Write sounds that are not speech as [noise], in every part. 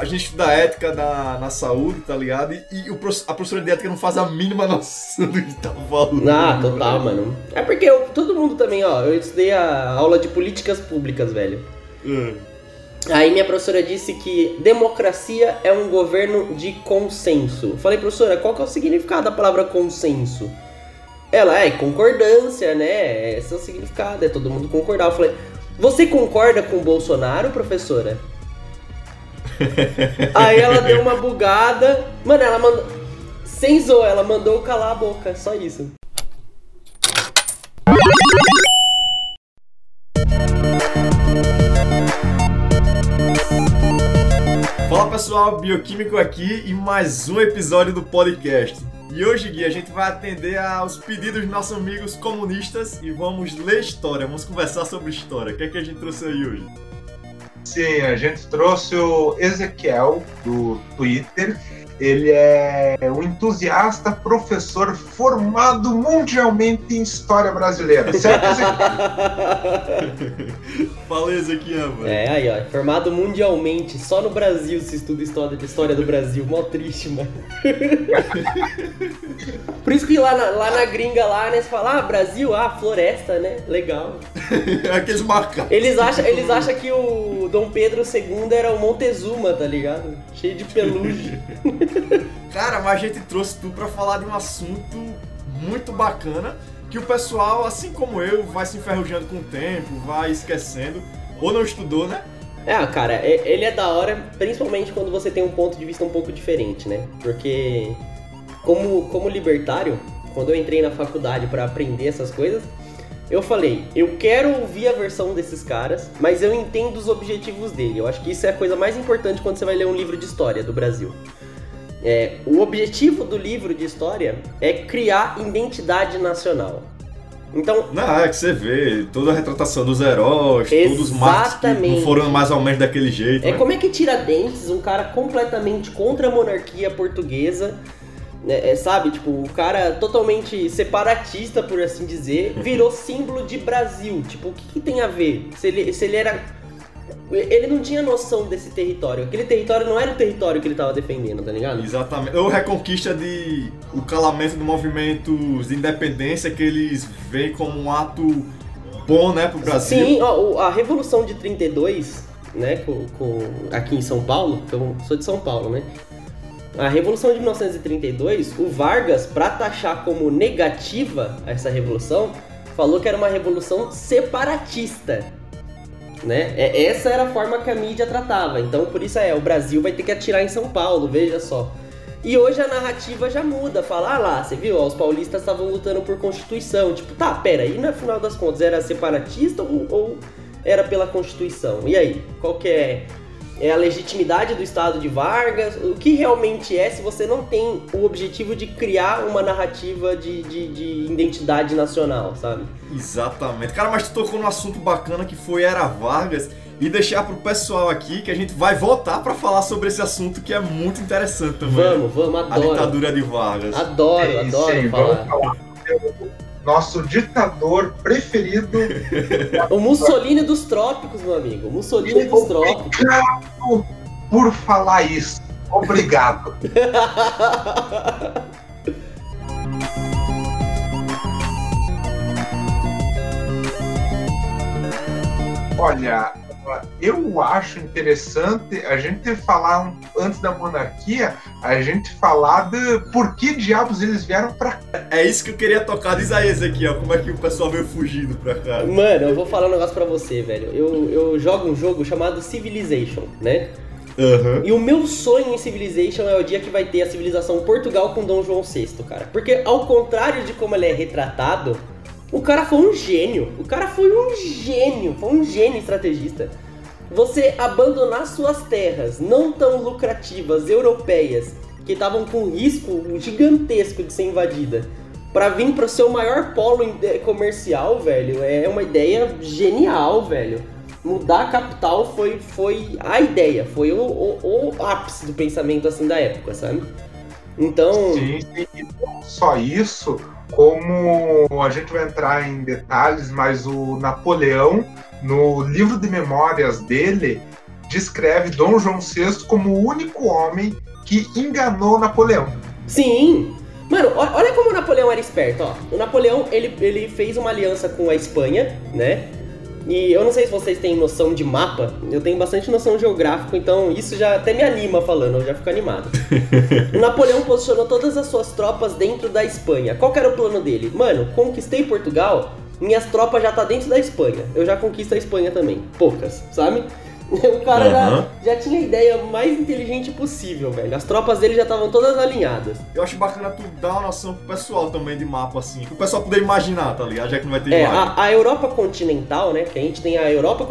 a gente estuda ética na, na saúde, tá ligado? E, e o, a professora de ética não faz a mínima [laughs] noção do que tá falando. Ah, total, mano. É porque eu, todo mundo também, ó, eu estudei a aula de políticas públicas, velho. Hum. Aí minha professora disse que democracia é um governo de consenso. falei, professora, qual que é o significado da palavra consenso? Ela, é concordância, né? Esse é o significado, é todo mundo concordar. Eu falei, você concorda com o Bolsonaro, professora? Aí ela deu uma bugada. Mano, ela mandou. Sem zoa, ela mandou calar a boca, só isso. Fala pessoal, Bioquímico aqui e mais um episódio do podcast. E hoje, Gui, a gente vai atender aos pedidos dos nossos amigos comunistas e vamos ler história, vamos conversar sobre história. O que é que a gente trouxe aí hoje? Sim, a gente trouxe o Ezequiel do Twitter. Ele é um entusiasta, professor formado mundialmente em história brasileira. Certo, Ezequiel? [laughs] Fala, Ezequiel, mano. É, aí, ó. Formado mundialmente. Só no Brasil se estuda história, história do Brasil. Mó triste, mano. [laughs] Por isso que lá na, lá na gringa, lá, né, você fala, ah, Brasil, ah, floresta, né? Legal. [laughs] Aqueles marcados. Eles acham, eles acham que o Dom Pedro II era o Montezuma, tá ligado? Cheio de pelugem. [laughs] Cara, mas a gente trouxe tu pra falar de um assunto muito bacana que o pessoal, assim como eu, vai se enferrujando com o tempo, vai esquecendo, ou não estudou, né? É, cara, ele é da hora, principalmente quando você tem um ponto de vista um pouco diferente, né? Porque, como, como libertário, quando eu entrei na faculdade para aprender essas coisas, eu falei, eu quero ouvir a versão desses caras, mas eu entendo os objetivos dele. Eu acho que isso é a coisa mais importante quando você vai ler um livro de história do Brasil. É, o objetivo do livro de história é criar identidade nacional. Então. Não, é que você vê toda a retratação dos heróis, todos os marcos que não foram mais ou menos daquele jeito. É né? como é que Tiradentes, um cara completamente contra a monarquia portuguesa, é, é, sabe, tipo, o cara totalmente separatista, por assim dizer, virou símbolo de Brasil. Tipo, o que, que tem a ver? Se ele, se ele era ele não tinha noção desse território. Aquele território não era o território que ele estava defendendo, tá ligado? Exatamente. Ou reconquista de. o calamento do movimento de independência que eles veem como um ato bom, né, pro Brasil. Sim, ó, a Revolução de 32, né, com, com, aqui em São Paulo, que eu sou de São Paulo, né? A Revolução de 1932, o Vargas, para taxar como negativa essa revolução, falou que era uma revolução separatista né? É, essa era a forma que a mídia tratava. Então, por isso é, o Brasil vai ter que atirar em São Paulo, veja só. E hoje a narrativa já muda, fala, ah lá, você viu, os paulistas estavam lutando por Constituição. Tipo, tá, pera, e no final das contas, era separatista ou, ou era pela Constituição? E aí, qual que é é a legitimidade do Estado de Vargas, o que realmente é se você não tem o objetivo de criar uma narrativa de, de, de identidade nacional, sabe? Exatamente. Cara, mas tu tocou num assunto bacana que foi Era Vargas e deixar pro pessoal aqui que a gente vai voltar para falar sobre esse assunto que é muito interessante também. Vamos, vamos, adoro. A ditadura de Vargas. Adoro, é adoro aí, falar. Vamos falar nosso ditador preferido. [laughs] o Mussolini dos trópicos, meu amigo. O Mussolini dos trópicos. Obrigado por falar isso. Obrigado. [laughs] Olha, eu acho interessante a gente falar um, antes da monarquia, a gente falar de por que diabos eles vieram pra cá. É isso que eu queria tocar, diz aí, ó, como é que o pessoal veio fugindo pra cá. Mano, eu vou falar um negócio pra você, velho. Eu, eu jogo um jogo chamado Civilization, né? Uhum. E o meu sonho em Civilization é o dia que vai ter a civilização Portugal com Dom João VI, cara. Porque ao contrário de como ele é retratado, o cara foi um gênio. O cara foi um gênio. Foi um gênio estrategista. Você abandonar suas terras não tão lucrativas europeias, que estavam com risco gigantesco de ser invadida, para vir para o seu maior polo comercial, velho, é uma ideia genial, velho. Mudar a capital foi, foi a ideia, foi o, o, o ápice do pensamento assim da época, sabe? Então. Sim, sim. Só isso, como a gente vai entrar em detalhes, mas o Napoleão, no livro de memórias dele, descreve Dom João VI como o único homem que enganou Napoleão. Sim. Mano, olha como o Napoleão era esperto, ó. O Napoleão, ele, ele fez uma aliança com a Espanha, né? E eu não sei se vocês têm noção de mapa, eu tenho bastante noção geográfica, então isso já até me anima falando, eu já fico animado. [laughs] Napoleão posicionou todas as suas tropas dentro da Espanha. Qual era o plano dele? Mano, conquistei Portugal, minhas tropas já tá dentro da Espanha. Eu já conquisto a Espanha também. Poucas, sabe? [laughs] O cara uhum. já, já tinha a ideia mais inteligente possível, velho. As tropas dele já estavam todas alinhadas. Eu acho bacana tu dar uma noção pro pessoal também de mapa, assim. Pro pessoal poder imaginar, tá ligado? Já que não vai ter É, a, a, Europa continental, né? Que a gente tem a Europa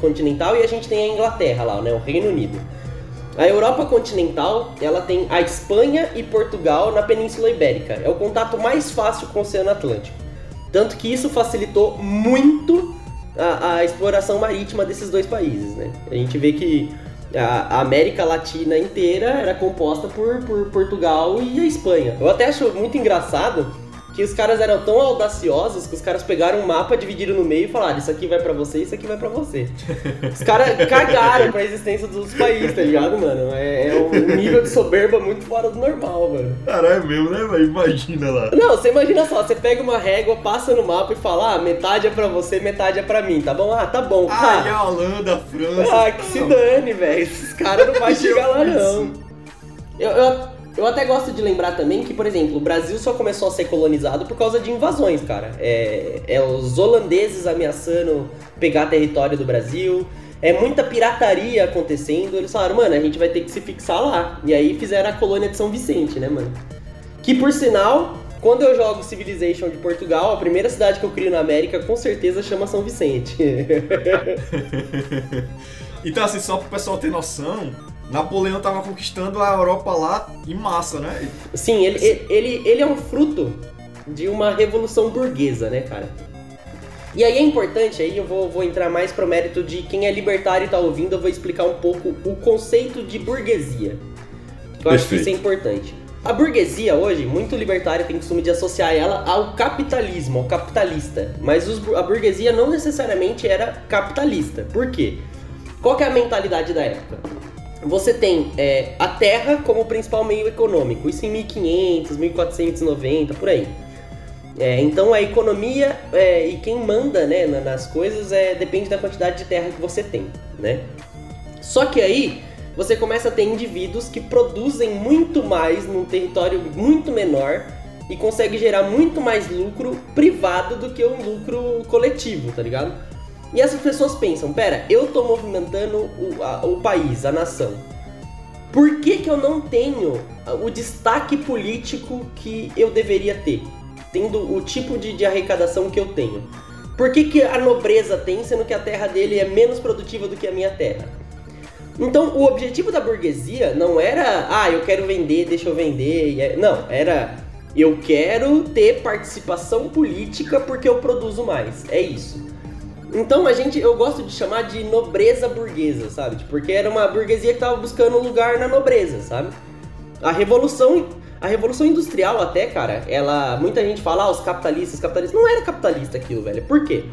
continental e a gente tem a Inglaterra lá, né? O Reino Unido. A Europa continental, ela tem a Espanha e Portugal na Península Ibérica. É o contato mais fácil com o Oceano Atlântico. Tanto que isso facilitou muito a, a, exploração marítima desses dois países, né? A gente vê que a, América Latina inteira era composta por, por Portugal e a Espanha. Eu até acho muito engraçado que os caras eram tão audaciosos que os caras pegaram um mapa, dividiram no meio e falaram: Isso aqui vai para você, isso aqui vai para você. Os caras [laughs] cagaram pra existência dos países, tá ligado, mano? É, é, um nível de soberba muito fora do normal, mano. Caralho, é mesmo, né, velho? Imagina lá. Não, você imagina só: você pega uma régua, passa no mapa e fala: Ah, metade é pra você, metade é pra mim, tá bom? Ah, tá bom. Ah, ah. e a Holanda, a França. Ah, que se dane, velho. Esses caras não [laughs] vão chegar lá, não. Eu, eu, eu até gosto de lembrar também que, por exemplo, o Brasil só começou a ser colonizado por causa de invasões, cara. É, é os holandeses ameaçando pegar território do Brasil. É muita pirataria acontecendo. Eles falaram, mano, a gente vai ter que se fixar lá. E aí fizeram a colônia de São Vicente, né, mano? Que por sinal, quando eu jogo Civilization de Portugal, a primeira cidade que eu crio na América com certeza chama São Vicente. [laughs] [laughs] então, assim, só pro pessoal ter noção, Napoleão estava conquistando a Europa lá em massa, né? Sim, ele, ele, ele, ele é um fruto de uma revolução burguesa, né, cara? E aí é importante, aí eu vou, vou entrar mais pro mérito de quem é libertário e tá ouvindo, eu vou explicar um pouco o conceito de burguesia. Eu acho que isso é importante. A burguesia hoje, muito libertário tem costume de associar ela ao capitalismo, ao capitalista. Mas os, a burguesia não necessariamente era capitalista. Por quê? Qual que é a mentalidade da época? Você tem é, a terra como principal meio econômico, isso em 1500, 1490, por aí. É, então a economia é, e quem manda né, nas coisas é, depende da quantidade de terra que você tem, né? Só que aí você começa a ter indivíduos que produzem muito mais num território muito menor e consegue gerar muito mais lucro privado do que um lucro coletivo, tá ligado? E essas pessoas pensam, pera, eu tô movimentando o, a, o país, a nação. Por que, que eu não tenho o destaque político que eu deveria ter? Tendo o tipo de, de arrecadação que eu tenho. Por que, que a nobreza tem, sendo que a terra dele é menos produtiva do que a minha terra? Então, o objetivo da burguesia não era, ah, eu quero vender, deixa eu vender. É, não, era, eu quero ter participação política porque eu produzo mais. É isso. Então a gente, eu gosto de chamar de nobreza burguesa, sabe? Tipo, porque era uma burguesia que tava buscando lugar na nobreza, sabe? A revolução, a revolução industrial até, cara, ela, muita gente fala, ah, os capitalistas, os capitalistas, não era capitalista aquilo, velho. Por quê?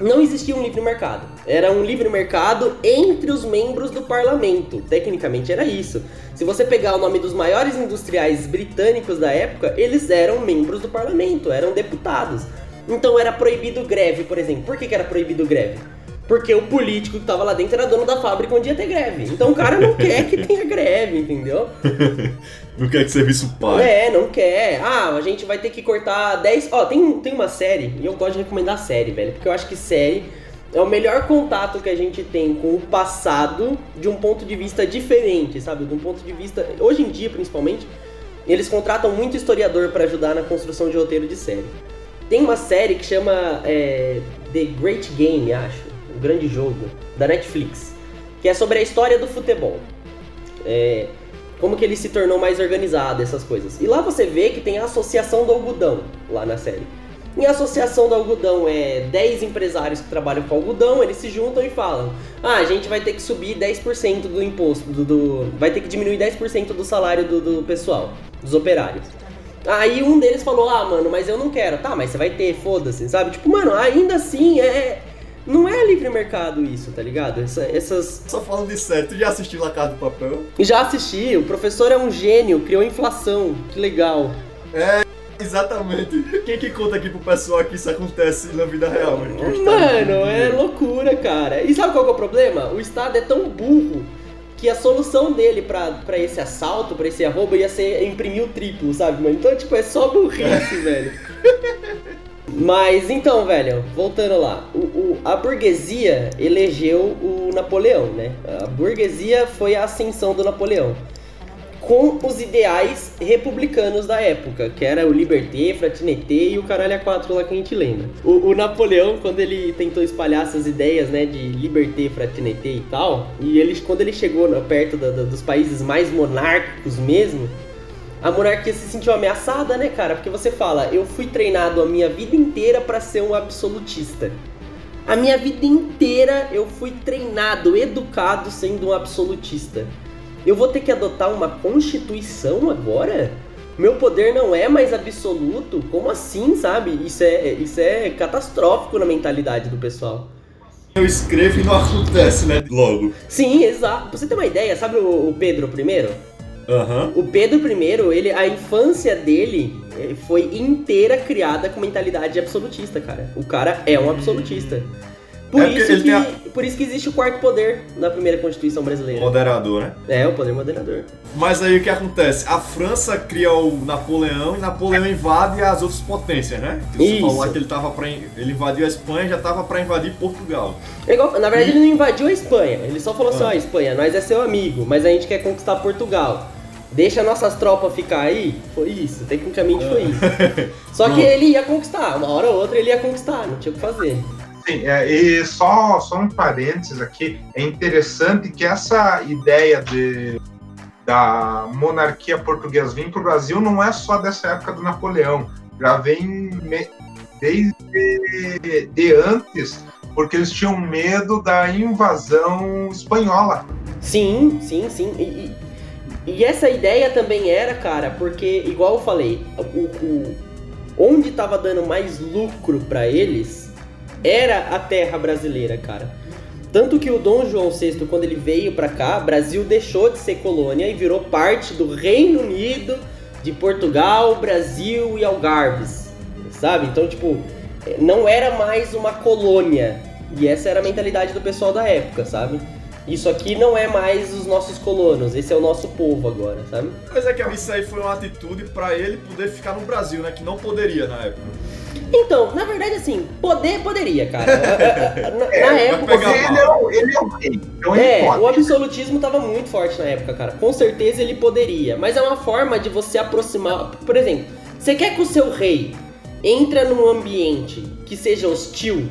Não existia um livre mercado. Era um livre mercado entre os membros do parlamento. Tecnicamente era isso. Se você pegar o nome dos maiores industriais britânicos da época, eles eram membros do parlamento, eram deputados. Então era proibido greve, por exemplo. Por que, que era proibido greve? Porque o político que tava lá dentro era dono da fábrica onde ia ter greve. Então o cara não [laughs] quer que tenha greve, entendeu? [laughs] não quer que o serviço pare. É, não quer. Ah, a gente vai ter que cortar 10. Ó, tem, tem uma série, e eu gosto de recomendar série, velho. Porque eu acho que série é o melhor contato que a gente tem com o passado de um ponto de vista diferente, sabe? De um ponto de vista. Hoje em dia, principalmente, eles contratam muito historiador para ajudar na construção de roteiro de série. Tem uma série que chama é, The Great Game, acho, o grande jogo, da Netflix, que é sobre a história do futebol. É, como que ele se tornou mais organizado, essas coisas. E lá você vê que tem a Associação do Algodão, lá na série. Em Associação do Algodão é 10 empresários que trabalham com algodão, eles se juntam e falam: Ah, a gente vai ter que subir 10% do imposto, do, do, vai ter que diminuir 10% do salário do, do pessoal, dos operários. Aí um deles falou, ah, mano, mas eu não quero. Tá, mas você vai ter, foda-se, sabe? Tipo, mano, ainda assim é. Não é livre mercado isso, tá ligado? Essa- essas. Só falando de sério, tu já assistiu La Casa do Papel? Já assisti, o professor é um gênio, criou inflação. Que legal. Exatamente. Quem que conta aqui pro pessoal que isso acontece na vida real, mano? Estado Mano, é loucura, cara. E sabe qual que é o problema? O Estado é tão burro que a solução dele pra esse assalto, pra esse arrobo, ia ser imprimir o triplo, sabe, mano? Então, tipo, é só burrice, [laughs] velho. Mas então, velho, voltando lá, o, o- a burguesia elegeu o Napoleão, né? A burguesia foi a ascensão do Napoleão. Com os ideais republicanos da época, que era o Liberté, Fratineté e o caralho a quatro lá que a gente lembra. O, o Napoleão, quando ele tentou espalhar essas ideias, né, de Liberté, Fratineté e tal, e ele, quando ele chegou perto da- da- dos países mais monárquicos mesmo, a monarquia se sentiu ameaçada, né, cara? Porque você fala, eu fui treinado a minha vida inteira pra ser um absolutista. A minha vida inteira eu fui treinado, educado sendo um absolutista. Eu vou ter que adotar uma constituição agora? Meu poder não é mais absoluto? Como assim, sabe? Isso é, isso é catastrófico na mentalidade do pessoal. Eu escrevo e não acontece, né? Logo. Sim, exato. Pra você ter uma ideia, sabe o, o Pedro I? Aham. O Pedro I, ele, a infância dele eh, foi inteira criada com mentalidade absolutista, cara. O cara é um absolutista. Por, É isso, que, a- por isso que existe o quarto poder na primeira Constituição brasileira. Moderador, né? É, o poder moderador. Mas aí o que acontece? A França cria o Napoleão e Napoleão invade as outras potências, né? Você Isso. falou que ele tava pra. Ele invadiu a Espanha já tava pra invadir Portugal. É igual- na verdade, ele não invadiu a Espanha. Ele só falou assim: Ah. ó, Espanha, nós é seu amigo, mas a gente quer conquistar Portugal. Deixa nossas tropas ficar aí. Foi isso, tecnicamente foi isso. [laughs] Só que ele ia conquistar, uma hora ou outra ele ia conquistar, não tinha o que fazer. Sim, é, e só, só um parênteses aqui, é interessante que essa ideia de, da monarquia portuguesa vir para o Brasil não é só dessa época do Napoleão, já vem desde de antes, porque eles tinham medo da invasão espanhola. Sim, sim, sim. E, e- essa ideia também era, cara, porque, igual eu falei, o, o- onde tava dando mais lucro pra eles era a terra brasileira, cara. Tanto que o Dom João VI, quando ele veio pra cá, Brasil deixou de ser colônia e virou parte do Reino Unido de Portugal, Brasil e Algarves, sabe? Então, tipo, não era mais uma colônia. E essa era a mentalidade do pessoal da época, sabe? Isso aqui não é mais os nossos colonos, esse é o nosso povo agora, sabe? Mas é que isso aí foi uma atitude pra ele poder ficar no Brasil, né? Que não poderia na época. Então, na verdade, assim, poder poderia, cara. [laughs] Na, na vai época. Porque ele é, o, ele é o rei, então ele É, o absolutismo tava muito forte na época, cara. Com certeza ele poderia. Mas é uma forma de você aproximar. Por exemplo, você quer que o seu rei entre num ambiente que seja hostil,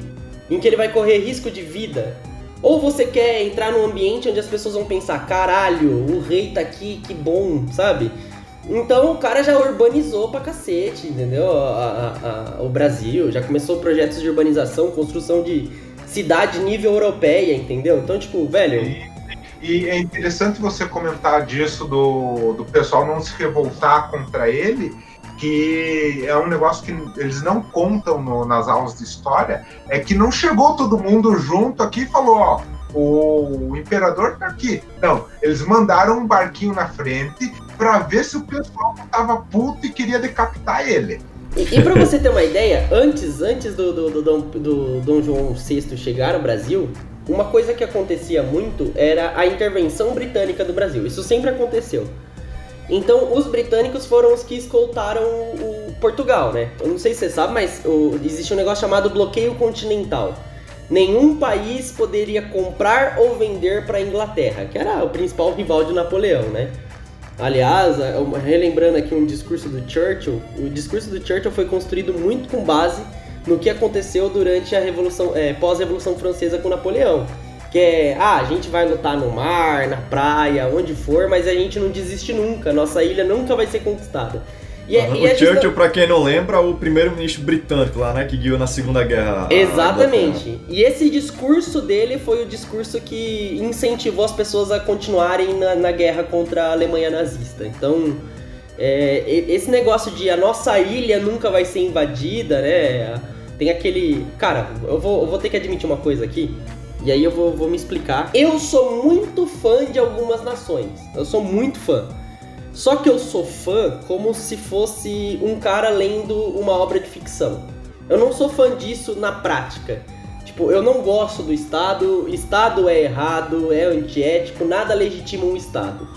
em que ele vai correr risco de vida? Ou você quer entrar num ambiente onde as pessoas vão pensar, caralho, o rei tá aqui, que bom, sabe? Então o cara já urbanizou pra cacete, entendeu? A- a- a- o Brasil já começou projetos de urbanização, construção de cidade nível europeia, entendeu? Então, tipo, velho, E é interessante você comentar disso do, do pessoal não se revoltar contra ele, que é um negócio que eles não contam no- nas aulas de história, é que não chegou todo mundo junto aqui e falou, ó, o, imperador tá aqui. Não, eles mandaram um barquinho na frente para ver se o pessoal tava puto e queria decapitar ele. E, e pra você ter uma ideia, antes, antes do, do, do, do Dom João VI chegar ao Brasil, uma coisa que acontecia muito era a intervenção britânica do Brasil. Isso sempre aconteceu. Então, os britânicos foram os que escoltaram o, Portugal, né? Eu não sei se você sabe, mas o- existe um negócio chamado bloqueio continental. Nenhum país poderia comprar ou vender para a Inglaterra, que era o principal rival de Napoleão, né? Aliás, é relembrando aqui um discurso do Churchill, o discurso do Churchill foi construído muito com base no que aconteceu durante a revolução, é, pós-revolução francesa com Napoleão, que é, ah, a gente vai lutar no mar, na praia, onde for, mas a gente não desiste nunca, nossa ilha nunca vai ser conquistada. E, é- Aham, e é o justa- Churchill, pra quem não lembra, o primeiro-ministro britânico lá, né? Que guiou na Segunda Guerra. Exatamente. E esse discurso dele foi o discurso que incentivou as pessoas a continuarem na, na guerra contra a Alemanha nazista. Então, é, esse negócio de a nossa ilha nunca vai ser invadida, né? Tem aquele. Cara, eu vou, eu vou ter que admitir uma coisa aqui. E aí eu vou, vou me explicar. Eu sou muito fã de algumas nações. Eu sou muito fã. Só que eu sou fã como se fosse um cara lendo uma obra de ficção. Eu não sou fã disso na prática. Tipo, eu não gosto do Estado, Estado é errado, é antiético, nada legitima um Estado.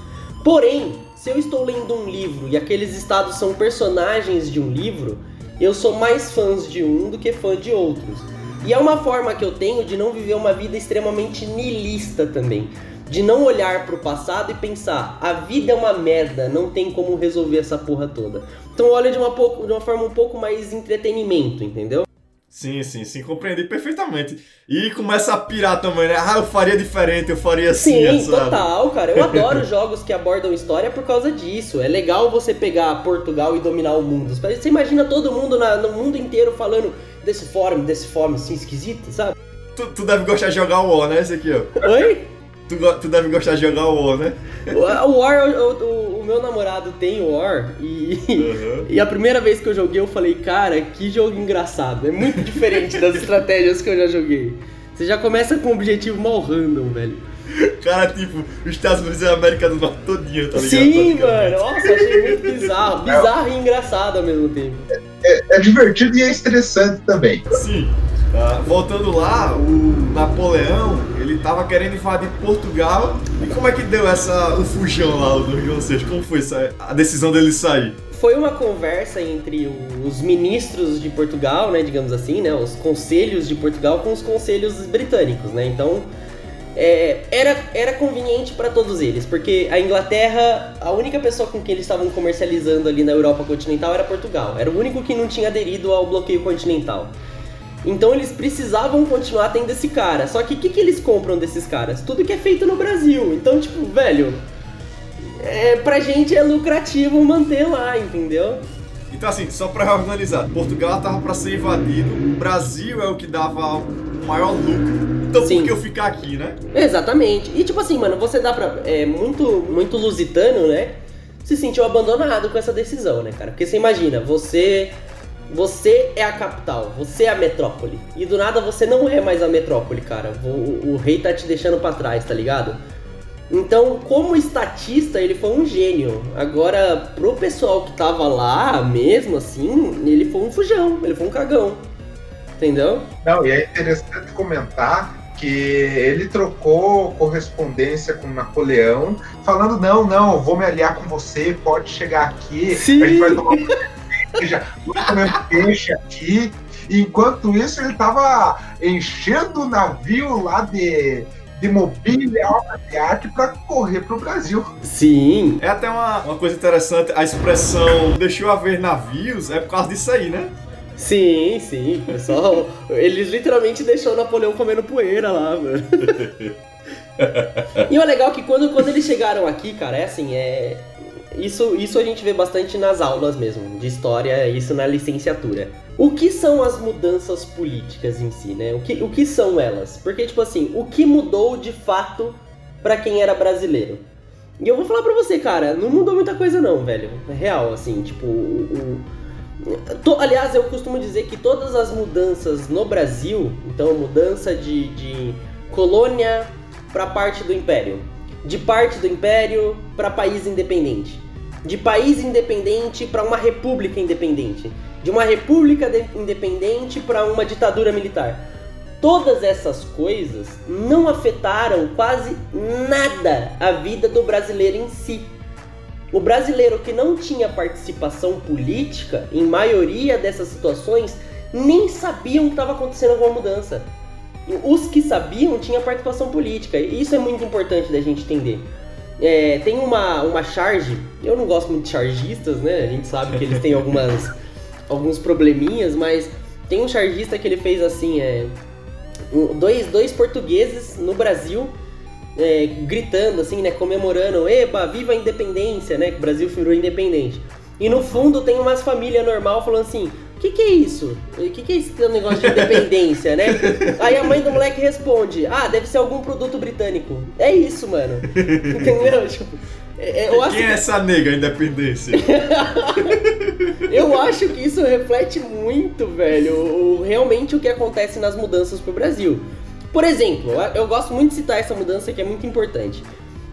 Porém, se eu estou lendo um livro e aqueles estados são personagens de um livro, eu sou mais fãs de um do que fã de outros. E é uma forma que eu tenho de não viver uma vida extremamente nihilista também de não olhar pro passado e pensar, a vida é uma merda, não tem como resolver essa porra toda. Então olha de uma, pouco, de uma forma um pouco mais entretenimento, entendeu? Sim, sim, sim, compreendi perfeitamente. E começa a pirar também, né? Ah, eu faria diferente, eu faria assim, Sim, total, cara. Eu adoro [laughs] jogos que abordam história por causa disso. É legal você pegar Portugal e dominar o mundo. Você imagina todo mundo na, no mundo inteiro falando desse forma, desse forma assim esquisito, sabe? Tu, tu deve gostar de jogar o War, né, esse aqui, ó. Oi? Tu, tu deve gostar de jogar o War, né? O War, o, o, o meu namorado tem o War e, uhum. e a primeira vez que eu joguei eu falei, cara, que jogo engraçado. É muito diferente das estratégias que eu já joguei. Você já começa com um objetivo mal random, velho. Cara, tipo, os Estados Unidos e a América do Norte todinha, tá ligado? Sim, mano. Nossa, achei muito bizarro. [laughs] Bizarro é, e engraçado ao mesmo tempo. É, é divertido e é estressante também. Sim. Uh, voltando lá, o Napoleão, ele tava querendo invadir Portugal. E como é que deu essa, o fujão lá do João VI? Como foi essa, a decisão dele sair? Foi uma conversa entre os ministros de Portugal, né, digamos assim, né, os conselhos de Portugal com os conselhos britânicos, né? Então, é, era, era conveniente para todos eles, porque a Inglaterra, a única pessoa com quem eles estavam comercializando ali na Europa continental era Portugal. Era o único que não tinha aderido ao bloqueio continental. Então eles precisavam continuar tendo esse cara. Só que o que, que eles compram desses caras? Tudo que é feito no Brasil. Então, tipo, velho, é, pra gente é lucrativo manter lá, entendeu? Então, assim, só pra organizar: Portugal tava pra ser invadido, o Brasil é o que dava o maior lucro. Então, Sim. por que eu ficar aqui, né? Exatamente. E, tipo assim, mano, você dá pra. É muito, muito lusitano, né? Se sentiu abandonado com essa decisão, né, cara? Porque você imagina, você você é a capital, você é a metrópole. E do nada você não é mais a metrópole, cara. O, o rei tá te deixando para trás, tá ligado? Então, como estatista, ele foi um gênio. Agora, pro pessoal que tava lá, mesmo assim, ele foi um fujão, ele foi um cagão. Entendeu? Não, e é interessante comentar que ele trocou correspondência com Napoleão, falando: não, não, vou me aliar com você, pode chegar aqui, Sim. a gente vai tomar comendo peixe aqui. Enquanto isso, ele estava enchendo o navio lá de, de mobília, obra de arte para correr para o Brasil. Sim. É até uma, uma coisa interessante, a expressão deixou haver navios é por causa disso aí, né? Sim, sim, pessoal. Eles literalmente deixou Napoleão comendo poeira lá, mano. [laughs] e o legal é que quando, quando eles chegaram aqui, cara, é assim, é isso, isso a gente vê bastante nas aulas mesmo, de história, isso na licenciatura. O que são as mudanças políticas em si, né? O que, o que são elas? Porque, tipo assim, o que mudou de fato para quem era brasileiro? E eu vou falar pra você, cara, não mudou muita coisa não, velho. É real, assim, tipo, o, o to, aliás, eu costumo dizer que todas as mudanças no Brasil, então mudança de, de colônia para parte do império, de parte do império para país independente, de país independente para uma república independente, de uma república independente para uma ditadura militar. Todas essas coisas não afetaram quase nada a vida do brasileiro em si. O brasileiro que não tinha participação política, em maioria dessas situações, nem sabiam que estava acontecendo alguma mudança. Os que sabiam tinham participação política. E isso é muito importante da gente entender. É, tem uma, uma charge, eu não gosto muito de chargistas, né? A gente sabe que eles têm algumas, [laughs] alguns probleminhas, mas tem um chargista que ele fez assim, é, dois, dois portugueses no Brasil é, gritando assim, né? Comemorando, eba, viva a independência, né? Que o Brasil virou independente. E no fundo tem umas famílias normal falando assim, o que, que é isso? O que, que é esse negócio de independência, né? Aí a mãe do moleque responde: Ah, deve ser algum produto britânico. É isso, mano. Entendeu? Tipo, é, eu acho Quem é que- essa nega independência? [laughs] Eu acho que isso reflete muito, velho, o- realmente o que acontece nas mudanças pro Brasil. Por exemplo, eu- eu gosto muito de citar essa mudança que é muito importante.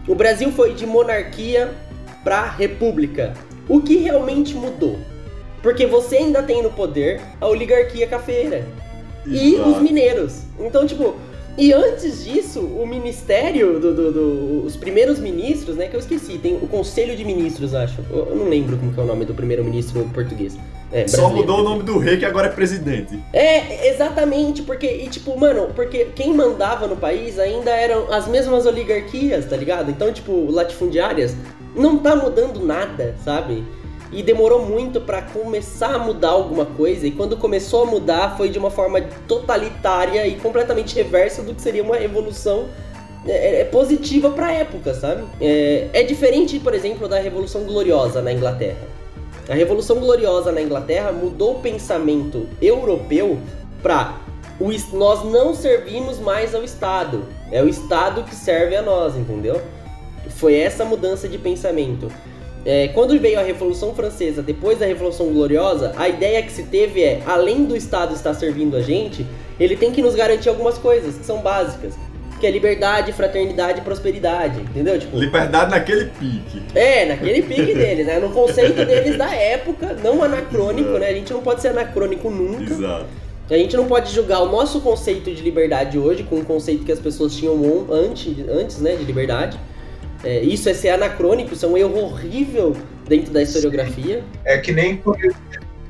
O Brasil foi de monarquia pra república. O que realmente mudou? Porque você ainda tem no poder a oligarquia cafeira e os mineiros. Então, tipo, e antes disso, o ministério do, do- do- os primeiros ministros, né, que eu esqueci, tem o conselho de ministros, acho. Eu, eu não lembro como que é o nome do primeiro ministro português. É, Só mudou o nome do rei que agora é presidente. É, exatamente, porque, e tipo, mano, porque quem mandava no país ainda eram as mesmas oligarquias, tá ligado? Então, tipo, latifundiárias, não tá mudando nada, sabe? E demorou muito pra começar a mudar alguma coisa, e quando começou a mudar foi de uma forma totalitária e completamente reversa do que seria uma revolução é, é positiva pra época, sabe? É, é diferente, por exemplo, da Revolução Gloriosa na Inglaterra. A Revolução Gloriosa na Inglaterra mudou o pensamento europeu para nós não servimos mais ao Estado. É o Estado que serve a nós, entendeu? Foi essa mudança de pensamento. É, quando veio a Revolução Francesa, depois da Revolução Gloriosa, a ideia que se teve é, além do Estado estar servindo a gente, ele tem que nos garantir algumas coisas que são básicas. Que é liberdade, fraternidade e prosperidade, entendeu? Tipo, Liberdade naquele pique. é, naquele pique [laughs] deles, né? No conceito deles da época, não anacrônico, né? A gente não pode ser anacrônico nunca. Exato. A gente não pode julgar o nosso conceito de liberdade hoje com o conceito que as pessoas tinham antes, antes né, de liberdade. É, isso é ser anacrônico, isso é um erro horrível dentro da historiografia. É que nem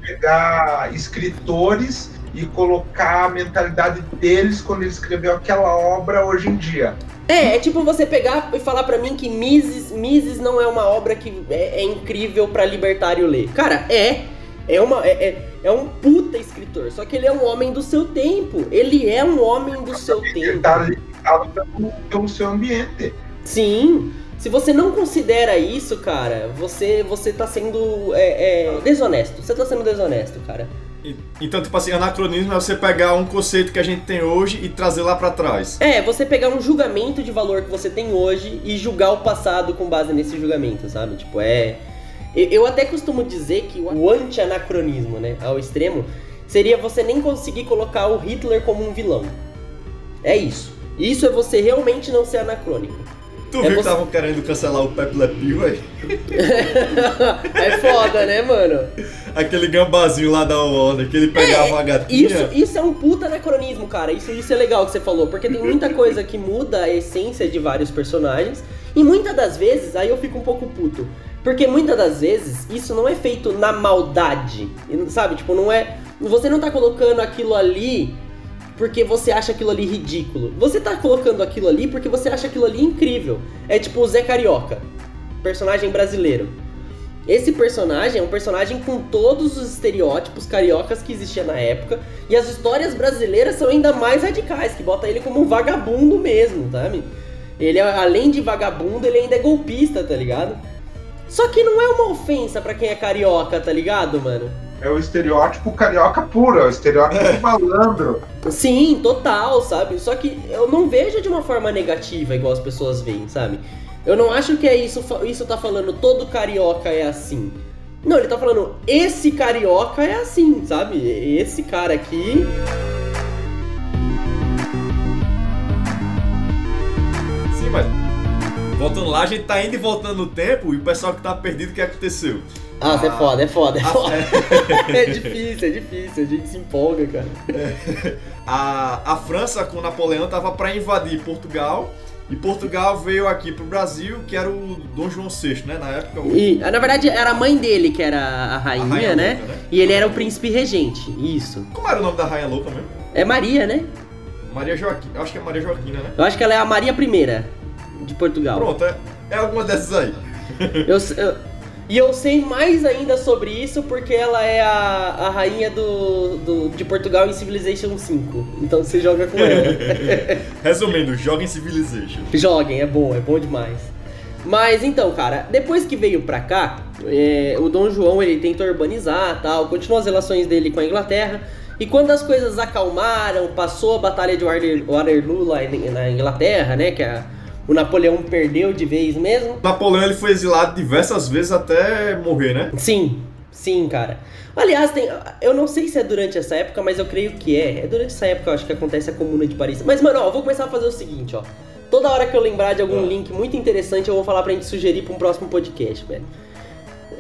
pegar escritores e colocar a mentalidade deles quando ele escreveu aquela obra hoje em dia. É, é tipo você pegar e falar pra mim que Mises, Mises não é uma obra que é, é incrível pra libertário ler. Cara, é. É, uma, é, é, é um puta escritor, só que ele é um homem do seu tempo. Ele é um homem do seu Ele tempo. está limitado pelo, pelo seu ambiente. Sim. Se você não considera isso, cara, você você tá sendo é, é, desonesto. Você tá sendo desonesto, cara. Então, tipo assim, anacronismo é você pegar um conceito que a gente tem hoje e trazer lá pra trás. É, você pegar um julgamento de valor que você tem hoje e julgar o passado com base nesse julgamento, sabe? Tipo, é. Eu até costumo dizer que o anti-anacronismo, né, ao extremo, seria você nem conseguir colocar o Hitler como um vilão. É isso. Isso é você realmente não ser anacrônico. Tu É viu que estavam querendo cancelar o Pepe Le Pew, velho? [laughs] é foda, né, mano? Aquele gambazinho lá da Warner, que ele pegava a gatinha. Isso, isso é um puta anacronismo, cara. Isso, isso é legal que você falou, porque tem muita coisa que muda a essência de vários personagens. E muitas das vezes, aí eu fico um pouco puto. Porque muitas das vezes isso não é feito na maldade. Sabe? Tipo, não é. Você não tá colocando aquilo ali porque você acha aquilo ali ridículo. Você tá colocando aquilo ali porque você acha aquilo ali incrível. É tipo o Zé Carioca, personagem brasileiro. Esse personagem é um personagem com todos os estereótipos cariocas que existia na época. E as histórias brasileiras são ainda mais radicais, que bota ele como um vagabundo mesmo, sabe? Ele, além de vagabundo, ele ainda é golpista, tá ligado? Só que não é uma ofensa pra quem é carioca, tá ligado, mano? É o estereótipo carioca puro, é o estereótipo do malandro. Sim, total, sabe? Só que eu não vejo de uma forma negativa igual as pessoas veem, sabe? Eu não acho que é isso, isso tá falando todo carioca é assim. Não, ele tá falando esse carioca é assim, sabe? Esse cara aqui. Sim, mas. Voltando lá, a gente tá indo e voltando no tempo e o pessoal que tá perdido, o que aconteceu? Ah, é foda, é foda, é A- foda. [laughs] é difícil, é difícil, a gente se empolga, cara. A, a França com Napoleão tava pra invadir Portugal e Portugal veio aqui pro Brasil, que era o Dom João VI, né? Na época. O... E, na verdade, era a mãe dele que era a rainha, a rainha né? louca, né? E ele era o príncipe regente, isso. Como era o nome da rainha louca mesmo? É Maria, né? Maria Joaquim. Acho que é Maria Joaquina, né? Eu acho que ela é a Maria I de Portugal. Pronto, é, é alguma dessas aí. Eu, [laughs] eu- e eu sei mais ainda sobre isso porque ela é a, a rainha do, do- de Portugal em Civilization 5. Então você joga com ela. [laughs] Resumindo, joga em Civilization. Joguem, é bom, é bom demais. Mas então, cara, depois que veio pra cá, é, o Dom João ele tenta urbanizar tal, continua as relações dele com a Inglaterra. E quando as coisas acalmaram, passou a Batalha de Water- Waterloo lá na Inglaterra, né? Que é o Napoleão perdeu de vez mesmo. Napoleão ele foi exilado diversas vezes até morrer, né? Sim, sim, cara. Aliás, tem, eu não sei se é durante essa época, mas eu creio que é. É durante essa época, eu acho que acontece a Comuna de Paris. Mas, mano, ó, eu vou começar a fazer o seguinte, ó. Toda hora que eu lembrar de algum Ah. link muito interessante, eu vou falar pra gente sugerir pra um próximo podcast, velho.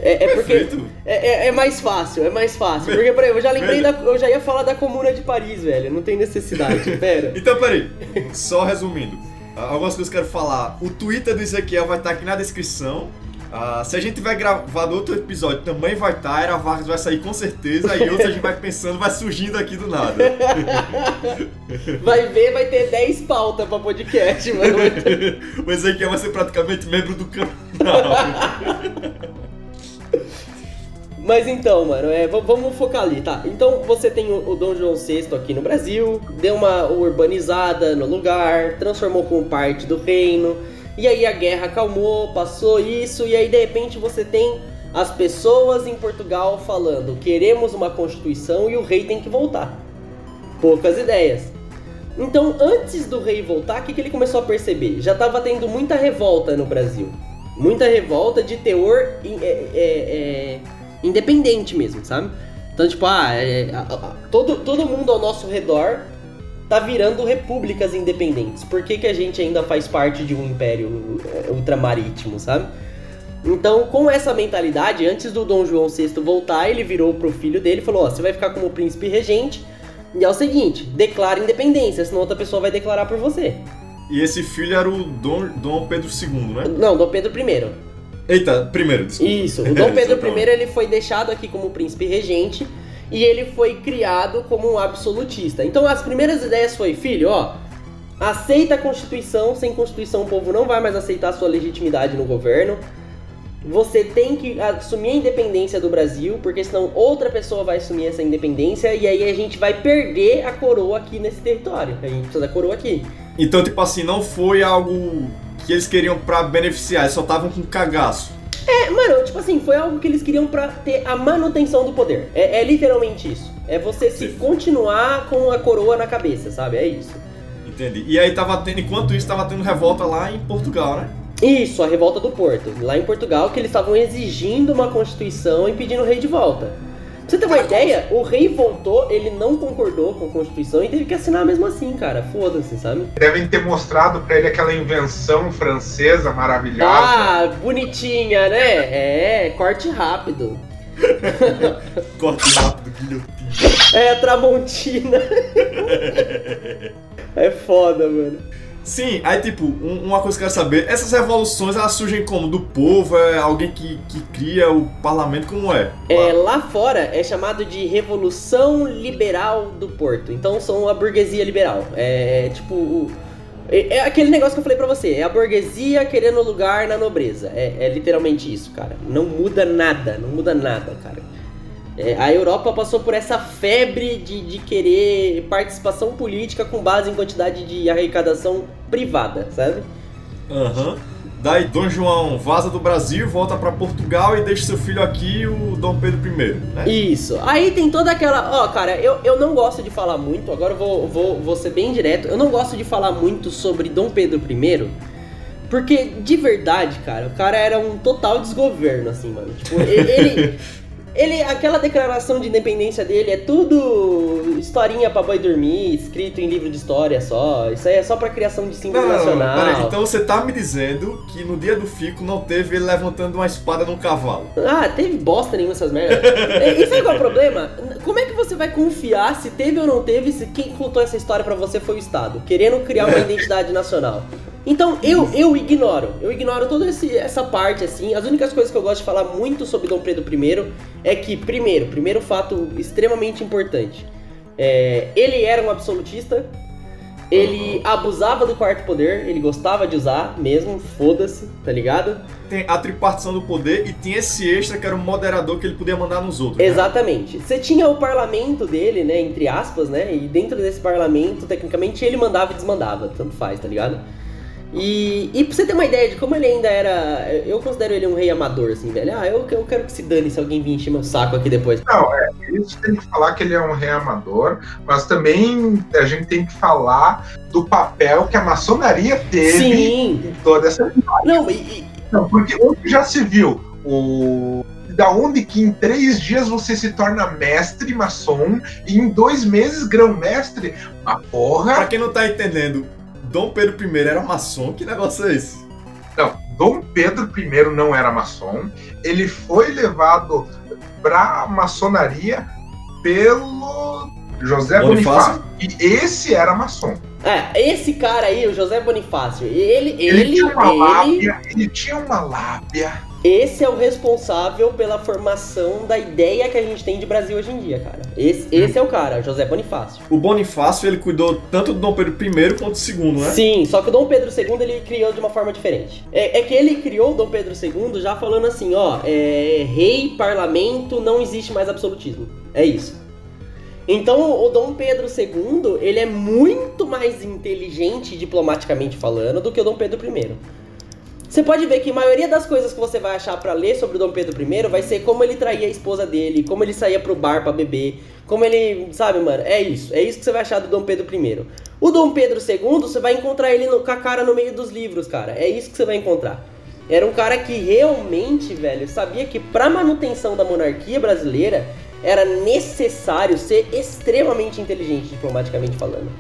É, é porque é, é- é mais fácil, é mais fácil. Porque, por exemplo, eu já lembrei da. Eu já ia falar da Comuna de Paris, velho. Não tem necessidade, [laughs] pera. Então, peraí, só resumindo, algumas coisas que eu quero falar. O Twitter do Ezequiel vai estar aqui na descrição. Ah, se a gente tiver gravado outro episódio, também vai estar. Era Vargas vai sair com certeza. E outros a gente vai pensando, vai surgindo aqui do nada. [laughs] Vai ver, vai ter 10 pautas pra podcast, mano. [laughs] o Ezequiel vai ser praticamente membro do canal. [laughs] Mas então, mano, é, vamos focar ali, tá? Então você tem o, o Dom João VI aqui no Brasil, deu uma urbanizada no lugar, transformou como parte do reino, e aí a guerra acalmou, passou isso, e aí de repente você tem as pessoas em Portugal falando: queremos uma constituição e o rei tem que voltar. Poucas ideias. Então, antes do rei voltar, o que, que ele começou a perceber? Já estava tendo muita revolta no Brasil. Muita revolta de teor é- é- é, independente mesmo, sabe? Então, tipo, ah, é, a- a- todo, todo mundo ao nosso redor tá virando repúblicas independentes. Por que, que a gente ainda faz parte de um império é, ultramarítimo, sabe? Então, com essa mentalidade, antes do Dom João VI voltar, ele virou pro filho dele e falou: Ó, você vai ficar como príncipe regente. E é o seguinte, declara independência, senão outra pessoa vai declarar por você. E esse filho era o Dom, Dom Pedro II, né? Não, Dom Pedro I. Eita, primeiro, desculpa. Isso, o Dom [laughs] Pedro. I ele foi deixado aqui como príncipe regente e ele foi criado como um absolutista. Então as primeiras ideias foi, filho, ó, aceita a Constituição, sem Constituição o povo não vai mais aceitar a sua legitimidade no governo. Você tem que assumir a independência do Brasil, porque senão outra pessoa vai assumir essa independência e aí a gente vai perder a coroa aqui nesse território. A gente precisa da coroa aqui. Então, tipo assim, não foi algo que eles queriam pra beneficiar, eles só estavam com cagaço. É, mano, tipo assim, foi algo que eles queriam pra ter a manutenção do poder. É, é literalmente isso. É você se Sim. continuar com a coroa na cabeça, sabe? É isso. Entendi. E aí tava tendo, enquanto isso, tava tendo revolta lá em Portugal, né? Isso, a revolta do Porto. Lá em Portugal, que eles estavam exigindo uma constituição e pedindo o rei de volta. Pra você ter uma ideia, o rei voltou, ele não concordou com a constituição e teve que assinar mesmo assim, cara. Foda-se, sabe? Devem ter mostrado pra ele aquela invenção francesa maravilhosa. Ah, bonitinha, né? É, corte rápido. [laughs] Corte rápido, guilhotina. É, Tramontina. [laughs] é foda, mano. Sim, aí tipo, um- uma coisa que eu quero saber, essas revoluções elas surgem como? Do povo? É alguém que, que cria o parlamento? Como é? É, lá fora é chamado de Revolução Liberal do Porto. Então são a burguesia liberal. É tipo. o- É, é aquele negócio que eu falei pra você. É a burguesia querendo lugar na nobreza. É, é literalmente isso, cara. Não muda nada. Não muda nada, cara. É, a Europa passou por essa febre de, de querer participação política com base em quantidade de arrecadação privada, sabe? Aham. Daí Dom João vaza do Brasil, volta pra Portugal e deixa seu filho aqui, o Dom Pedro I, né? Isso. Aí tem toda aquela. Ó, cara, eu, eu não gosto de falar muito, agora eu vou, vou, vou ser bem direto. Eu não gosto de falar muito sobre Dom Pedro I. Porque, de verdade, cara, o cara era um total desgoverno, assim, mano. Tipo, ele. [laughs] Ele, aquela declaração de independência dele é tudo historinha pra boi dormir, escrito em livro de história só. Isso aí é só pra criação de símbolo Não, não, não, nacional. peraí. Então você tá me dizendo que no dia do Fico não teve ele levantando uma espada num cavalo. Ah, teve bosta nenhuma essas merdas. E e sabe qual é o problema? Como é que você vai confiar se teve ou não teve, se quem contou essa história pra você foi o Estado, querendo criar uma [laughs] identidade nacional? Então eu, eu ignoro, eu ignoro toda esse- essa parte assim. As únicas coisas que eu gosto de falar muito sobre Dom Pedro I é que, primeiro, primeiro fato extremamente importante, é, ele era um absolutista, ele abusava do quarto poder, ele gostava de usar mesmo, foda-se, tá ligado? Tem a tripartição do poder e tinha esse extra que era o moderador que ele podia mandar nos outros. né? Exatamente. Você tinha o parlamento dele, né, entre aspas, né? E dentro desse parlamento, tecnicamente, ele mandava e desmandava, tanto faz, tá ligado? E, e pra você ter uma ideia de como ele ainda era. Eu considero ele um rei amador, assim, velho. Ah, eu, eu quero que se dane se alguém vir encher meu saco aqui depois. Não, é, isso tem que falar que ele é um rei amador, mas também a gente tem que falar do papel que a maçonaria teve Sim. em toda essa. Não, e, Não, porque onde já se viu o. Da onde que em três dias você se torna mestre maçom e em dois meses grão-mestre? A Pra porra! quem não tá entendendo, Dom Pedro I era maçom? Que negócio é esse? Não, Dom Pedro I não era maçom. Ele foi levado pra maçonaria pelo José Bonifácio. Bonifácio. E esse era maçom. é, esse cara aí, o José Bonifácio, ele, Ele, ele, tinha uma ele, lábia, ele tinha uma lábia. Esse é o responsável pela formação da ideia que a gente tem de Brasil hoje em dia, cara. Esse, esse é o cara, José Bonifácio. O Bonifácio, ele cuidou tanto do Dom Pedro I quanto do segundo, né? Sim, só que o Dom Pedro II ele criou de uma forma diferente. É, é que ele criou o Dom Pedro II já falando assim, ó, é, rei, parlamento, não existe mais absolutismo. É isso. Então o Dom Pedro II ele é muito mais inteligente diplomaticamente falando do que o Dom Pedro I. Você pode ver que a maioria das coisas que você vai achar pra ler sobre o Dom Pedro I vai ser como ele traía a esposa dele, como ele saía pro bar pra beber, como ele, sabe, mano, é isso, é isso que você vai achar do Dom Pedro I. O Dom Pedro II, você vai encontrar ele no- com a cara no meio dos livros, cara. É isso que você vai encontrar. Era um cara que realmente, velho, sabia que pra manutenção da monarquia brasileira era necessário ser extremamente inteligente diplomaticamente falando.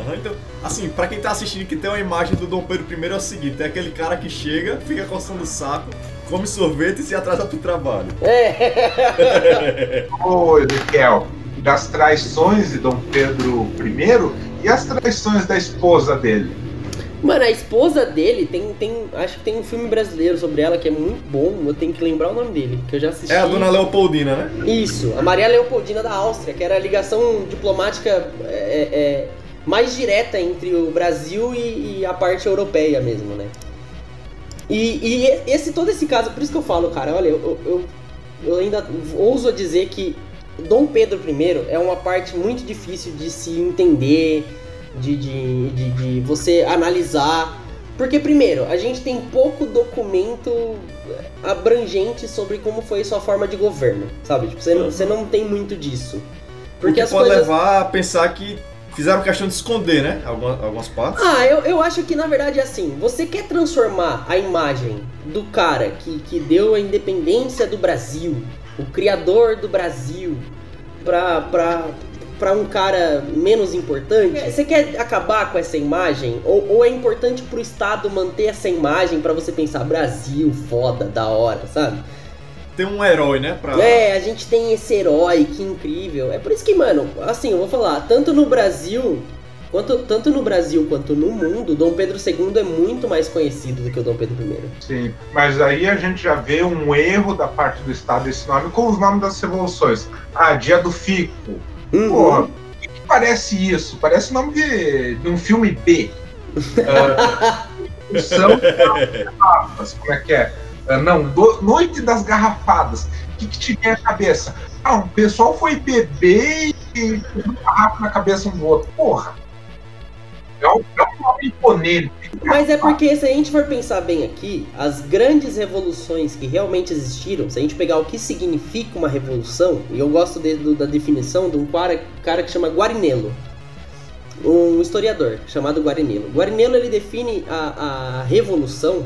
Aham, então, assim, pra quem tá assistindo que tem uma imagem do Dom Pedro I é o seguinte, é aquele cara que chega, fica coçando o saco, come sorvete e se atrasa pro trabalho. É. Ô, Ezequiel, das traições de Dom Pedro I e as traições da esposa dele. Mano, a esposa dele tem, tem. Acho que tem um filme brasileiro sobre ela que é muito bom. Eu tenho que lembrar o nome dele, que eu já assisti. É a Dona Leopoldina, né? Isso, a Maria Leopoldina da Áustria, que era a ligação diplomática é, é, mais direta entre o Brasil e, e a parte europeia mesmo, né? E, e esse todo esse caso, por isso que eu falo, cara, olha, eu, eu, eu ainda ouso dizer que Dom Pedro I é uma parte muito difícil de se entender, de, de, de, de você analisar. Porque, primeiro, a gente tem pouco documento abrangente sobre como foi sua forma de governo, sabe? Tipo, você, não- você não tem muito disso. Porque o que as pode coisas. levar a pensar que fizeram questão de esconder, né? Algumas, algumas partes. Ah, eu, eu acho que na verdade é assim: você quer transformar a imagem do cara que, que deu a independência do Brasil, o criador do Brasil, pra, pra, pra um cara menos importante? Você quer acabar com essa imagem? Ou, ou é importante pro Estado manter essa imagem pra você pensar Brasil, foda, da hora, sabe? Tem um herói, né? Pra... É, a gente tem esse herói, que incrível. É por isso que, mano, assim, eu vou falar, tanto no Brasil, quanto, tanto no Brasil quanto no mundo, Dom Pedro II é muito mais conhecido do que o Dom Pedro I. Sim, mas aí a gente já vê um erro da parte do Estado esse nome com os nomes das revoluções. Ah, dia do Fico. Uhum. Porra, o que, que parece isso? Parece o nome de, de um filme B. [laughs] Ah, são como é que é? Ah, não, do- Noite das Garrafadas. O que, que te vem à cabeça? Ah, o pessoal foi beber e uma garrafa na cabeça um do outro. Porra! É um, é um nome imponente. Mas é porque se a gente for pensar bem aqui, as grandes revoluções que realmente existiram, se a gente pegar o que significa uma revolução, e eu gosto de- do- da definição de um cara, cara que chama Guarinello, um historiador chamado Guarinello. Guarinello ele define a, a revolução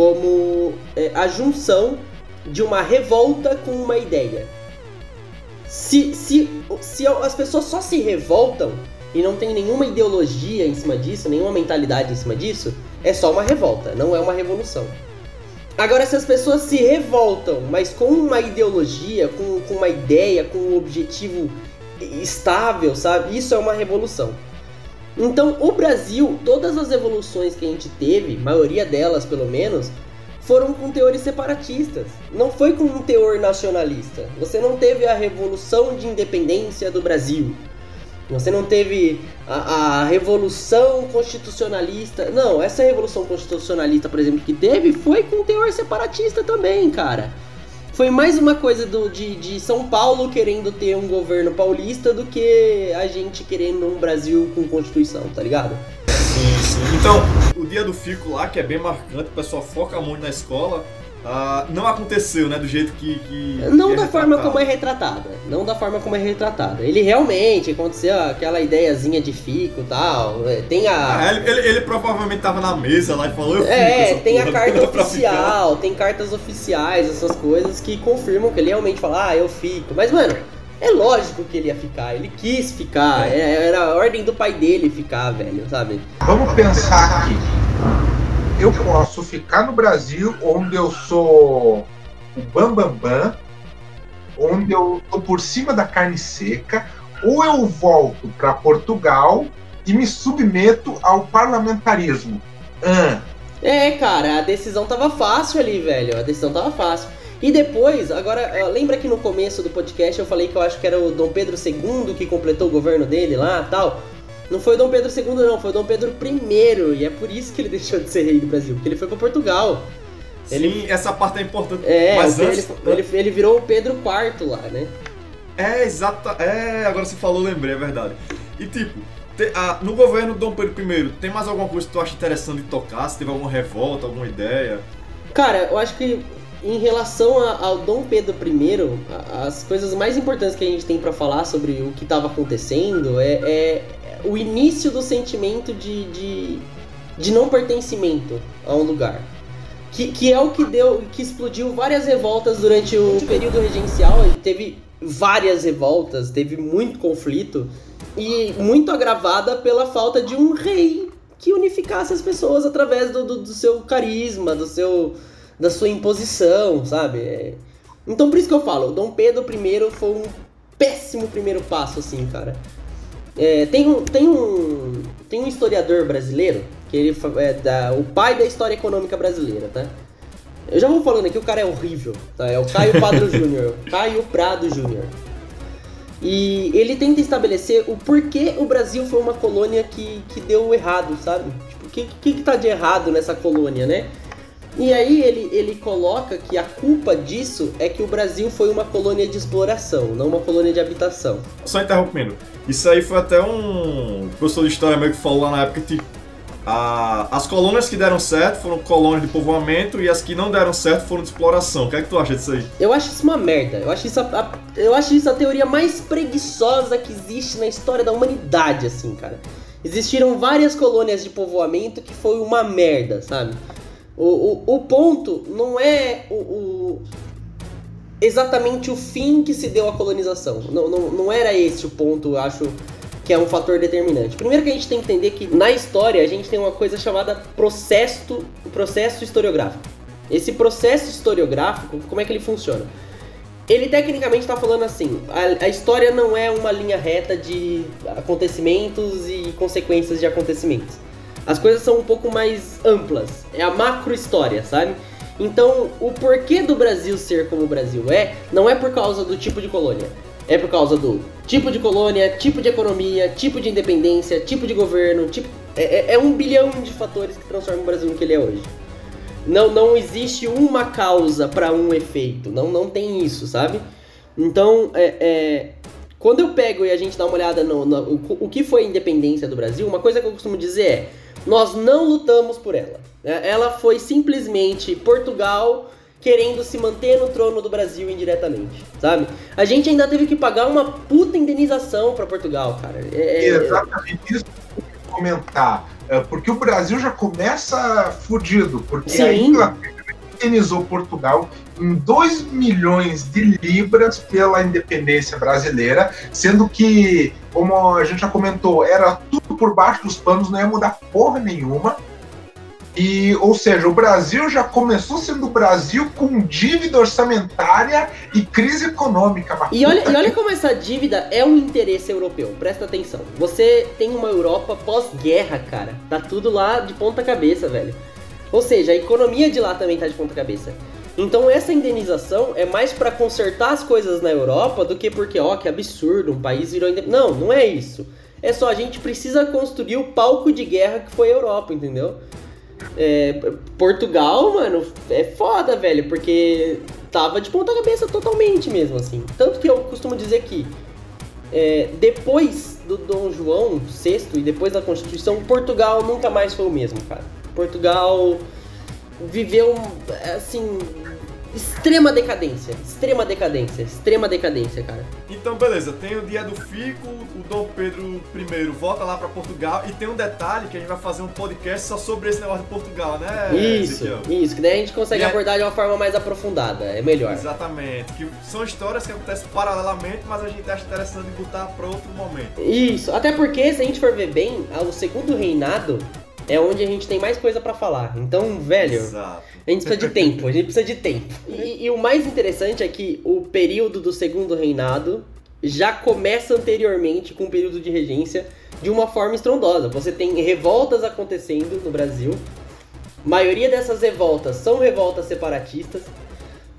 como é, a junção de uma revolta com uma ideia. Se, se, se as pessoas só se revoltam e não tem nenhuma ideologia em cima disso, nenhuma mentalidade em cima disso, é só uma revolta, não é uma revolução. Agora, se as pessoas se revoltam, mas com uma ideologia, com, com uma ideia, com um objetivo estável, sabe? Isso é uma revolução. Então, o Brasil, todas as revoluções que a gente teve, maioria delas pelo menos, foram com teores separatistas. Não foi com um teor nacionalista. Você não teve a revolução de independência do Brasil. Você não teve a, a revolução constitucionalista. Não, essa revolução constitucionalista, por exemplo, que teve, foi com teor separatista também, cara. Foi mais uma coisa do, de, de São Paulo querendo ter um governo paulista do que a gente querendo um Brasil com constituição, tá ligado? Sim, sim. Então, o dia do fico lá, que é bem marcante, o pessoal foca muito na escola, uh, não aconteceu, né? Do jeito que. que não que da é forma como é retratada. Não da forma como é retratada. Ele realmente aconteceu aquela ideiazinha de fico e tal. é, Tem a. Ah, ele, ele- ele provavelmente tava na mesa lá e falou, eu fico É, essa tem a porra, carta [laughs] pra ficar. oficial, tem cartas oficiais, essas coisas que confirmam que ele realmente fala, ah, eu fico. Mas, mano, é lógico que ele ia ficar, ele quis ficar, é- era a ordem do pai dele ficar, velho, sabe? Vamos pensar aqui. Eu posso ficar no Brasil, onde eu sou o bambambam, bam, bam, onde eu tô por cima da carne seca, ou eu volto para Portugal e me submeto ao parlamentarismo. Ah, É, cara, a decisão tava fácil ali, velho, a decisão tava fácil. E depois, agora, lembra que no começo do podcast eu falei que eu acho que era o Dom Pedro II que completou o governo dele lá tal? Não foi o Dom Pedro II, não, foi o Dom Pedro I, e é por isso que ele [laughs] deixou de ser rei do Brasil, porque ele foi pra Portugal. Sim, essa parte é importante. É, Mas ele, antes- ele, ele virou o Pedro IV lá, né? É, exata. É, agora você falou, lembrei, é verdade. E tipo, te- no governo do Dom Pedro I, tem mais alguma coisa que tu acha interessante de tocar? Se teve alguma revolta, alguma ideia? Cara, eu acho que em relação a- ao Dom Pedro I, as coisas mais importantes que a gente tem pra falar sobre o que estava acontecendo é, é o início do sentimento de, de, de não pertencimento a um lugar. Que, que é o que deu, que explodiu várias revoltas durante o período regencial. Teve várias revoltas, teve muito conflito e muito agravada pela falta de um rei que unificasse as pessoas através do, do, do seu carisma, do seu da sua imposição, sabe? É- Então por isso que eu falo, Dom Pedro I foi um péssimo primeiro passo, assim, cara. É, tem, um, tem, um, tem um historiador brasileiro, que ele é da, o pai da história econômica brasileira, tá? Eu já vou falando aqui, o cara é horrível, tá? É o Caio Padro [laughs] Júnior, Caio Prado Júnior. E ele tenta estabelecer o porquê o Brasil foi uma colônia que, que deu errado, sabe? Tipo, o que, que, que tá de errado nessa colônia, né? E aí ele, ele coloca que a culpa disso é que o Brasil foi uma colônia de exploração, não uma colônia de habitação. Só interrompendo. Isso aí foi até um professor de história meio que falou lá na época que a- as colônias que deram certo foram colônias de povoamento e as que não deram certo foram de exploração. O que é que tu acha disso aí? Eu acho isso uma merda. Eu acho isso a, a- eu acho isso a teoria mais preguiçosa que existe na história da humanidade, assim, cara. Existiram várias colônias de povoamento que foi uma merda, sabe? O, o, o ponto não é o, o- exatamente o fim que se deu à colonização. Não, não, não era esse o ponto, eu acho, que é um fator determinante. Primeiro que a gente tem que entender que na história a gente tem uma coisa chamada processo, processo historiográfico. Esse processo historiográfico, como é que ele funciona? Ele tecnicamente está falando assim: a, a história não é uma linha reta de acontecimentos e consequências de acontecimentos. As coisas são um pouco mais amplas. É a macro história, sabe? Então, o porquê do Brasil ser como o Brasil é, não é por causa do tipo de colônia. É por causa do tipo de colônia, tipo de economia, tipo de independência, tipo de governo, tipo. É, é- é um bilhão de fatores que transformam o Brasil no que ele é hoje. Não, não existe uma causa para um efeito. Não, não tem isso, sabe? Então, é, é, quando eu pego e a gente dá uma olhada no, no- o, que foi a independência do Brasil, uma coisa que eu costumo dizer é: nós não lutamos por ela. né? Ela foi simplesmente Portugal querendo se manter no trono do Brasil indiretamente, sabe? A gente ainda teve que pagar uma puta indenização para Portugal, cara. É- é- exatamente isso que eu ia comentar. É, porque o Brasil já começa fudido, porque a Sim. Inglaterra indenizou Portugal em 2 milhões de libras pela independência brasileira, sendo que, como a gente já comentou, era tudo por baixo dos panos, não ia mudar porra nenhuma. E, ou seja, o Brasil já começou sendo o Brasil com dívida orçamentária e crise econômica. E olha, e olha como essa dívida é um interesse europeu, presta atenção. Você tem uma Europa pós-guerra, cara. Tá tudo lá de ponta cabeça, velho. Ou seja, a economia de lá também tá de ponta cabeça. Então essa indenização é mais pra consertar as coisas na Europa do que porque, ó, que absurdo, um país virou. Não, não é isso. É só a gente precisa construir o palco de guerra que foi a Europa, entendeu? É, Portugal, mano, é foda, velho, porque tava de ponta cabeça totalmente mesmo, assim. Tanto que eu costumo dizer que é, depois do Dom João VI e depois da Constituição, Portugal nunca mais foi o mesmo, cara. Portugal viveu, assim, extrema decadência, extrema decadência, extrema decadência, cara. Então, beleza, tem o dia do Fico, o Dom Pedro I volta lá pra Portugal e tem um detalhe que a gente vai fazer um podcast só sobre esse negócio de Portugal, né? Isso, isso, que daí a gente consegue E é- abordar de uma forma mais aprofundada, é melhor. Exatamente, que são histórias que acontecem paralelamente, mas a gente acha interessante botar pra outro momento. Isso, até porque se a gente for ver bem, o segundo reinado é onde a gente tem mais coisa pra falar. Então, velho, Exato. a gente precisa de tempo, a gente precisa de tempo. E, e o mais interessante é que o período do segundo reinado já começa anteriormente com o período de regência de uma forma estrondosa. Você tem revoltas acontecendo no Brasil. A maioria dessas revoltas são revoltas separatistas.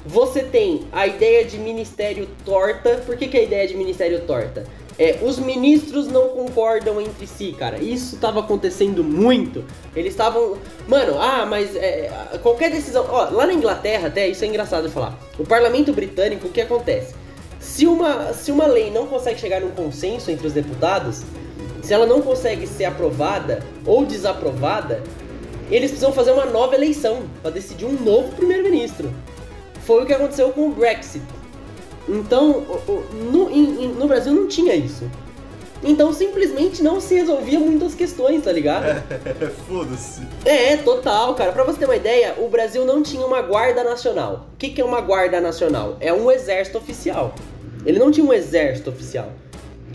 Você tem a ideia de ministério torta. Por que, que é a ideia de ministério torta? É, os ministros não concordam entre si, cara. Isso tava acontecendo muito. Eles estavam. Mano, ah, mas é, qualquer decisão. Ó, lá na Inglaterra, até isso é engraçado de falar. O parlamento britânico, o que acontece? Se uma, se uma lei não consegue chegar num consenso entre os deputados, se ela não consegue ser aprovada ou desaprovada, eles precisam fazer uma nova eleição para decidir um novo primeiro-ministro. Foi o que aconteceu com o Brexit. Então, no, no Brasil não tinha isso. Então, simplesmente não se resolvia muitas questões, tá ligado? [laughs] Foda-se. É, total, cara. Pra você ter uma ideia, o Brasil não tinha uma guarda nacional. O que, que é uma guarda nacional? É um exército oficial. Ele não tinha um exército oficial.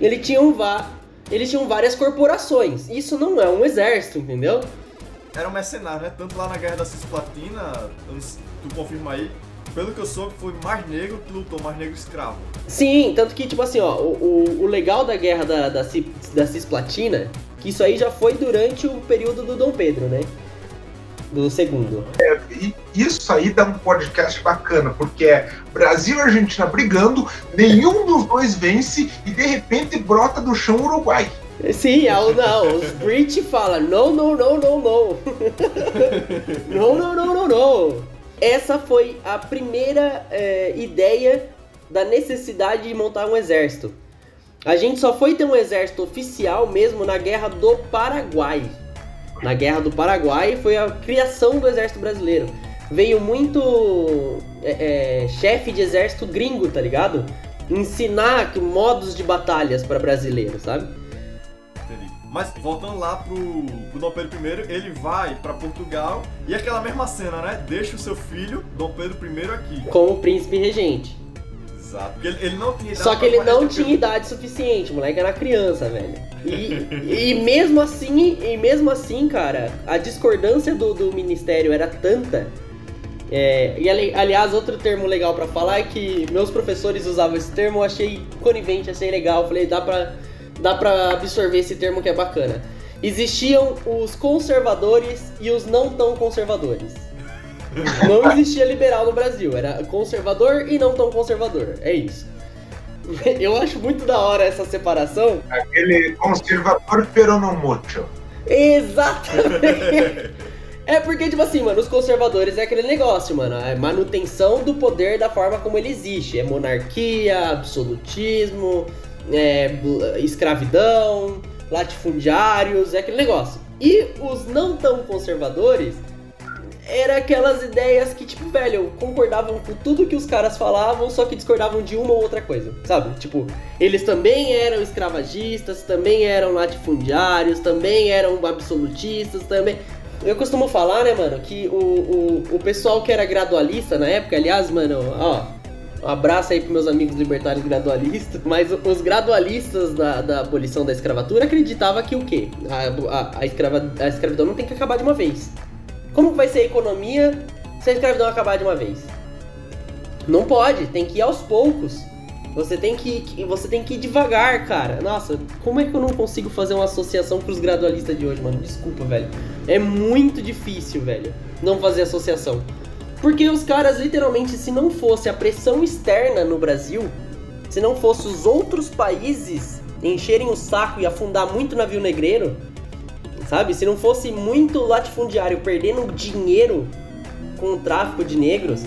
Ele tinha um va... Eles tinham várias corporações. Isso não é um exército, entendeu? Era um mercenário, né? Tanto lá na Guerra da Cisplatina, tu confirma aí, pelo que eu soube, foi mais negro que lutou, mais negro escravo. Sim, tanto que, tipo assim, ó, o, o, o legal da guerra da, da, da Cisplatina, que isso aí já foi durante o período do Dom Pedro, né? Do segundo. E isso aí dá um podcast bacana, porque é Brasil e Argentina brigando, nenhum dos dois vence e de repente brota do chão o Uruguai. Sim, é o não. Os [laughs] British falam não, não, não, não, não. [laughs] não, não, não, não, não. Essa foi a primeira é, ideia da necessidade de montar um exército. A gente só foi ter um exército oficial mesmo na Guerra do Paraguai. Na Guerra do Paraguai foi a criação do exército brasileiro. Veio muito é, é, chefe de exército gringo, tá ligado? Ensinar modos de batalhas para brasileiros, sabe? Mas voltando lá pro, pro Dom Pedro I, ele vai pra Portugal e aquela mesma cena, né? Deixa o seu filho, Dom Pedro I, aqui. como príncipe regente. Exato. Porque ele, ele não tinha idade Só que ele não esse tinha tipo idade suficiente, moleque era criança, velho. E, [laughs] e mesmo assim, e mesmo assim, cara, a discordância do, do ministério era tanta. é, e ali- aliás, outro termo legal pra falar é que meus professores usavam esse termo, eu achei conivente, achei legal. Falei, dá pra, dá pra absorver esse termo que é bacana. Existiam os conservadores e os não tão conservadores. Não existia liberal no Brasil, era conservador e não tão conservador. É isso. [laughs] Eu acho muito da hora essa separação. Aquele conservador pero no mucho. Exatamente. [laughs] É porque, tipo assim, mano, os conservadores é aquele negócio, mano. É manutenção do poder da forma como ele existe. É monarquia, absolutismo, é escravidão, latifundiários, é aquele negócio. E os não tão conservadores era aquelas ideias que, tipo, velho, concordavam com tudo que os caras falavam, só que discordavam de uma ou outra coisa, sabe? Tipo, eles também eram escravagistas, também eram latifundiários, também eram absolutistas, também. Eu costumo falar, né, mano, que o, o, o pessoal que era gradualista na época, aliás, mano, ó, um abraço aí pros meus amigos libertários gradualistas, mas os gradualistas da, da abolição da escravatura acreditavam que o quê? A, a, a, escrava, a escravidão não tem que acabar de uma vez. Como vai ser a economia se a escravidão acabar de uma vez? Não pode, tem que ir aos poucos. Você tem que- você tem que ir devagar, cara. Nossa, como é que eu não consigo fazer uma associação pros gradualistas de hoje, mano? Desculpa, velho. É muito difícil, velho, não fazer associação. Porque os caras, literalmente, se não fosse a pressão externa no Brasil, se não fosse os outros países encherem o saco e afundar muito navio negreiro, sabe? Se não fosse muito latifundiário perdendo dinheiro com o tráfico de negros,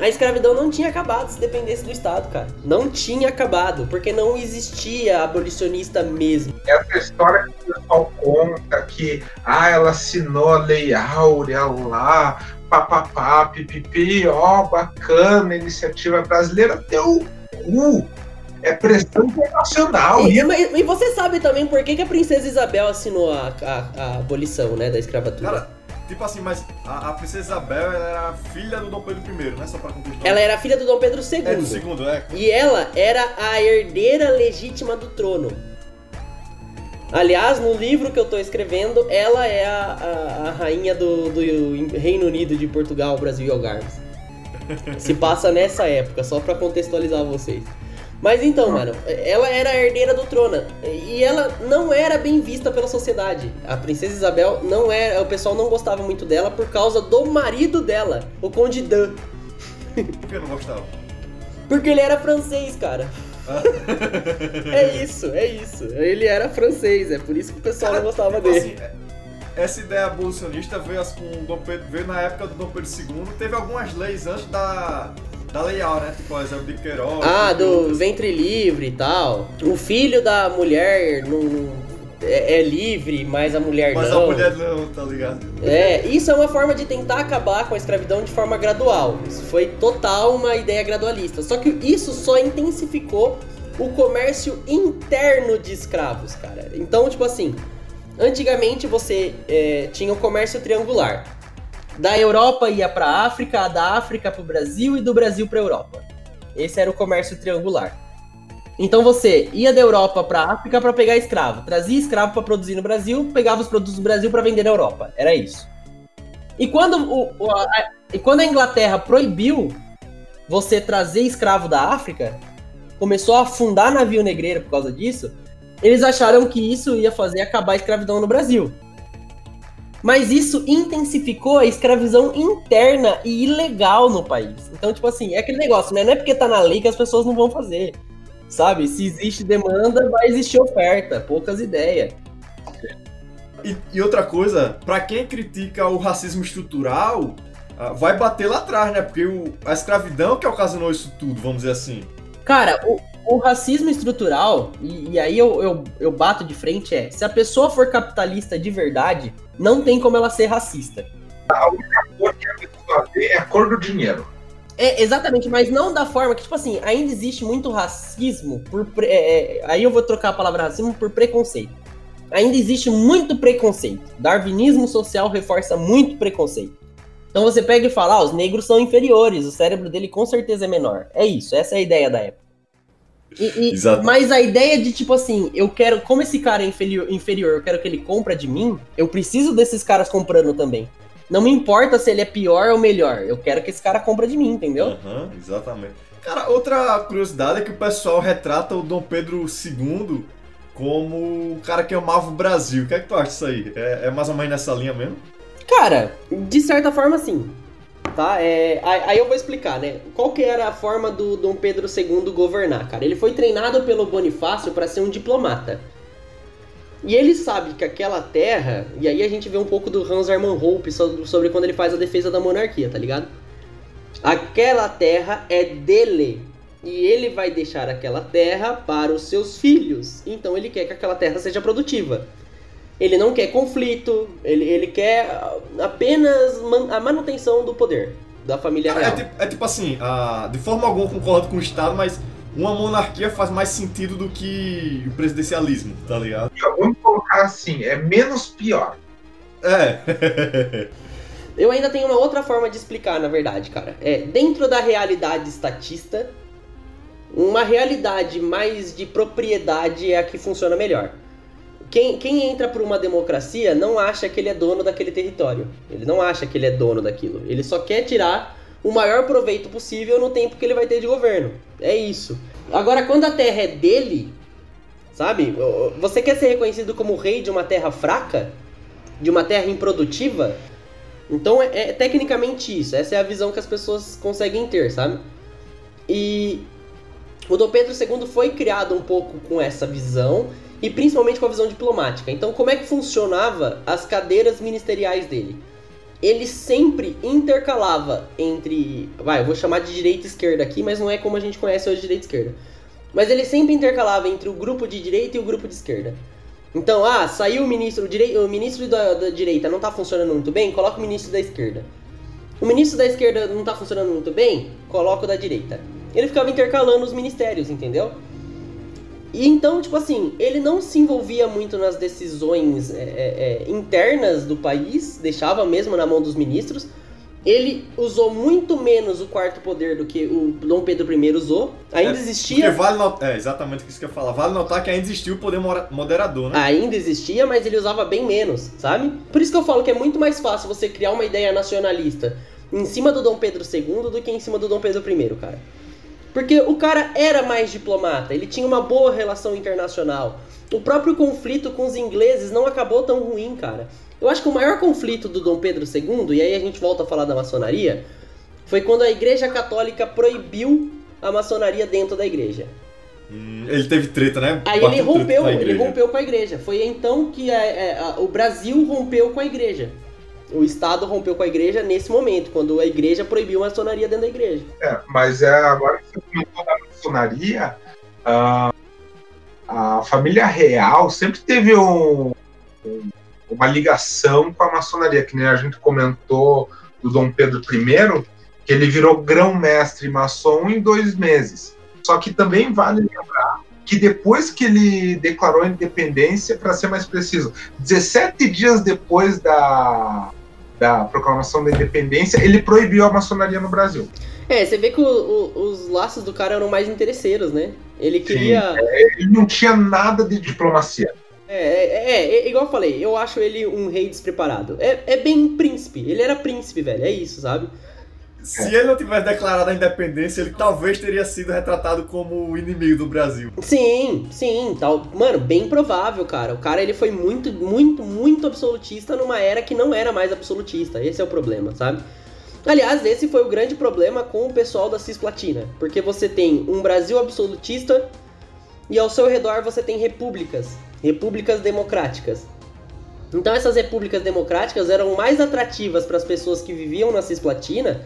a escravidão não tinha acabado se dependesse do Estado, cara. Não tinha acabado, porque não existia abolicionista mesmo. Essa história que o pessoal conta que ah, ela assinou a Lei Áurea lá, papapá, pipipi, ó, bacana, iniciativa brasileira, deu cu. É pressão internacional. E, e, e, você sabe também por que, que a princesa Isabel assinou a, a, a abolição, né, da escravatura? Cara, tipo assim, mas a, a, princesa Isabel era filha do Dom Pedro I, né? Só pra contextualizar. Ela era filha do Dom Pedro II. É, do segundo, é. E ela era a herdeira legítima do trono. Aliás, no livro que eu tô escrevendo, ela é a, a, a rainha do, do Reino Unido de Portugal, Brasil e Algarves. [laughs] Se passa nessa época, só para contextualizar vocês. Mas então, mano, ela era a herdeira do trono e ela não era bem vista pela sociedade. A princesa Isabel não era, o pessoal não gostava muito dela por causa do marido dela, o Conde Dan. Por que não gostava? Porque ele era francês, cara. [laughs] É isso, é isso. Ele era francês, é por isso que o pessoal cara, não gostava tipo dele. Assim, essa ideia abolicionista veio, com Dom Pedro, veio na época do Dom Pedro II. Teve algumas leis antes da da Leal, né? Tipo, exemplo de Queiroz. Ah, do ventre livre e tal. O filho da mulher não, é, é, livre, mas a mulher mas não. Mas a mulher não, tá ligado? É, isso é uma forma de tentar acabar com a escravidão de forma gradual. Isso foi total uma ideia gradualista. Só que isso só intensificou o comércio interno de escravos, cara. Então, tipo assim, antigamente você é, tinha o comércio triangular da Europa ia para a África, da África para o Brasil e do Brasil para a Europa. Esse era o comércio triangular. Então você ia da Europa para a África para pegar escravo, trazia escravo para produzir no Brasil, pegava os produtos do Brasil para vender na Europa. Era isso. E quando, o, o a, e quando a Inglaterra proibiu você trazer escravo da África, começou a afundar navio negreiro por causa disso, eles acharam que isso ia fazer acabar a escravidão no Brasil. Mas isso intensificou a escravidão interna e ilegal no país. Então, tipo assim, é aquele negócio, né? Não é porque tá na lei que as pessoas não vão fazer. Sabe? Se existe demanda, vai existir oferta. Poucas ideias. E, e outra coisa, para quem critica o racismo estrutural, ah, vai bater lá atrás, né? Porque o, a escravidão que ocasionou isso tudo, vamos dizer assim. Cara, o, o racismo estrutural, e, e aí eu, eu, eu bato de frente, é: se a pessoa for capitalista de verdade, não tem como ela ser racista. A única cor que a pessoa vê é a cor do dinheiro. É, exatamente, mas não da forma que, tipo assim, ainda existe muito racismo por. Pre... É, é, aí eu vou trocar a palavra racismo por preconceito. Ainda existe muito preconceito. Darwinismo social reforça muito preconceito. Então você pega e fala, ah, os negros são inferiores, o cérebro dele com certeza é menor. É isso, essa é a ideia da época. E, e, mas a ideia de tipo assim, eu quero, como esse cara é inferior, inferior, eu quero que ele compra de mim, eu preciso desses caras comprando também. Não me importa se ele é pior ou melhor, eu quero que esse cara compra de mim, entendeu? Uhum, exatamente. Cara, outra curiosidade é que o pessoal retrata o Dom Pedro II como o cara que amava o Brasil. O que é que tu acha disso aí? É, é mais ou menos nessa linha mesmo? Cara, de certa forma sim tá? É, aí eu vou explicar, né? Qual que era a forma do Dom Pedro II governar, cara? Ele foi treinado pelo Bonifácio para ser um diplomata. E ele sabe que aquela terra, e aí a gente vê um pouco do Hans Hermann Hope sobre quando ele faz a defesa da monarquia, tá ligado? Aquela terra é dele. E ele vai deixar aquela terra para os seus filhos. Então ele quer que aquela terra seja produtiva. Ele não quer conflito, ele, ele quer apenas man, a manutenção do poder da família é, real. É, tipo, é tipo assim, a, de forma alguma concordo com o Estado, mas uma monarquia faz mais sentido do que o presidencialismo, tá ligado? Vamos colocar assim, é menos pior. É. [laughs] Eu ainda tenho uma outra forma de explicar, na verdade, cara. É, dentro da realidade estatista, uma realidade mais de propriedade é a que funciona melhor. Quem, quem entra por uma democracia não acha que ele é dono daquele território. Ele não acha que ele é dono daquilo. Ele só quer tirar o maior proveito possível no tempo que ele vai ter de governo. É isso. Agora, quando a terra é dele, sabe? Você quer ser reconhecido como rei de uma terra fraca? De uma terra improdutiva? Então é, é tecnicamente isso. Essa é a visão que as pessoas conseguem ter, sabe? E o Dom Pedro II foi criado um pouco com essa visão e principalmente com a visão diplomática. Então, como é que funcionava as cadeiras ministeriais dele? Ele sempre intercalava entre. Vai, eu vou chamar de direita e esquerda aqui, mas não é como a gente conhece hoje direita e esquerda. Mas ele sempre intercalava entre o grupo de direita e o grupo de esquerda. Então, ah, saiu o ministro, direi o ministro da, da, direita não tá funcionando muito bem, coloca o ministro da esquerda. O ministro da esquerda não tá funcionando muito bem, coloca o da direita. Ele ficava intercalando os ministérios, entendeu? E então, tipo assim, ele não se envolvia muito nas decisões é, é, é, internas do país, deixava mesmo na mão dos ministros. Ele usou muito menos o quarto poder do que o Dom Pedro I usou. Ainda é, existia. Vale notar, é exatamente isso que eu ia falar. Vale notar que ainda existia o poder moderador, né? Ainda existia, mas ele usava bem menos, sabe? Por isso que eu falo que é muito mais fácil você criar uma ideia nacionalista em cima do Dom Pedro II do que em cima do Dom Pedro I, cara. Porque o cara era mais diplomata, ele tinha uma boa relação internacional. O próprio conflito com os ingleses não acabou tão ruim, cara. Eu acho que o maior conflito do Dom Pedro II, e aí a gente volta a falar da maçonaria, foi quando a Igreja Católica proibiu a maçonaria dentro da igreja. Hum, ele teve treta, né? Aí ele rompeu, ele rompeu com a igreja. Foi então que a, a, a, o Brasil rompeu com a igreja o Estado rompeu com a igreja nesse momento, quando a igreja proibiu a maçonaria dentro da igreja. É, mas é, agora que você comentou da maçonaria, uh, a família real sempre teve um, um, uma ligação com a maçonaria, que nem a gente comentou do Dom Pedro I, que ele virou grão-mestre maçom em dois meses. Só que também vale lembrar que depois que ele declarou a independência, para ser mais preciso, 17 dias depois da, da proclamação da independência, ele proibiu a maçonaria no Brasil. É, você vê que o, o, os laços do cara eram mais interesseiros, né? Ele queria. Sim, é, ele não tinha nada de diplomacia. É, é, é, é, igual eu falei, eu acho ele um rei despreparado. É, é bem príncipe, ele era príncipe, velho, é isso, sabe? Se ele não tivesse declarado a independência, ele talvez teria sido retratado como o inimigo do Brasil. Sim, sim, tal. Mano, bem provável, cara. O cara ele foi muito, muito, muito absolutista numa era que não era mais absolutista. Esse é o problema, sabe? Aliás, esse foi o grande problema com o pessoal da Cisplatina, porque você tem um Brasil absolutista e ao seu redor você tem repúblicas, repúblicas democráticas. Então essas repúblicas democráticas eram mais atrativas para as pessoas que viviam na Cisplatina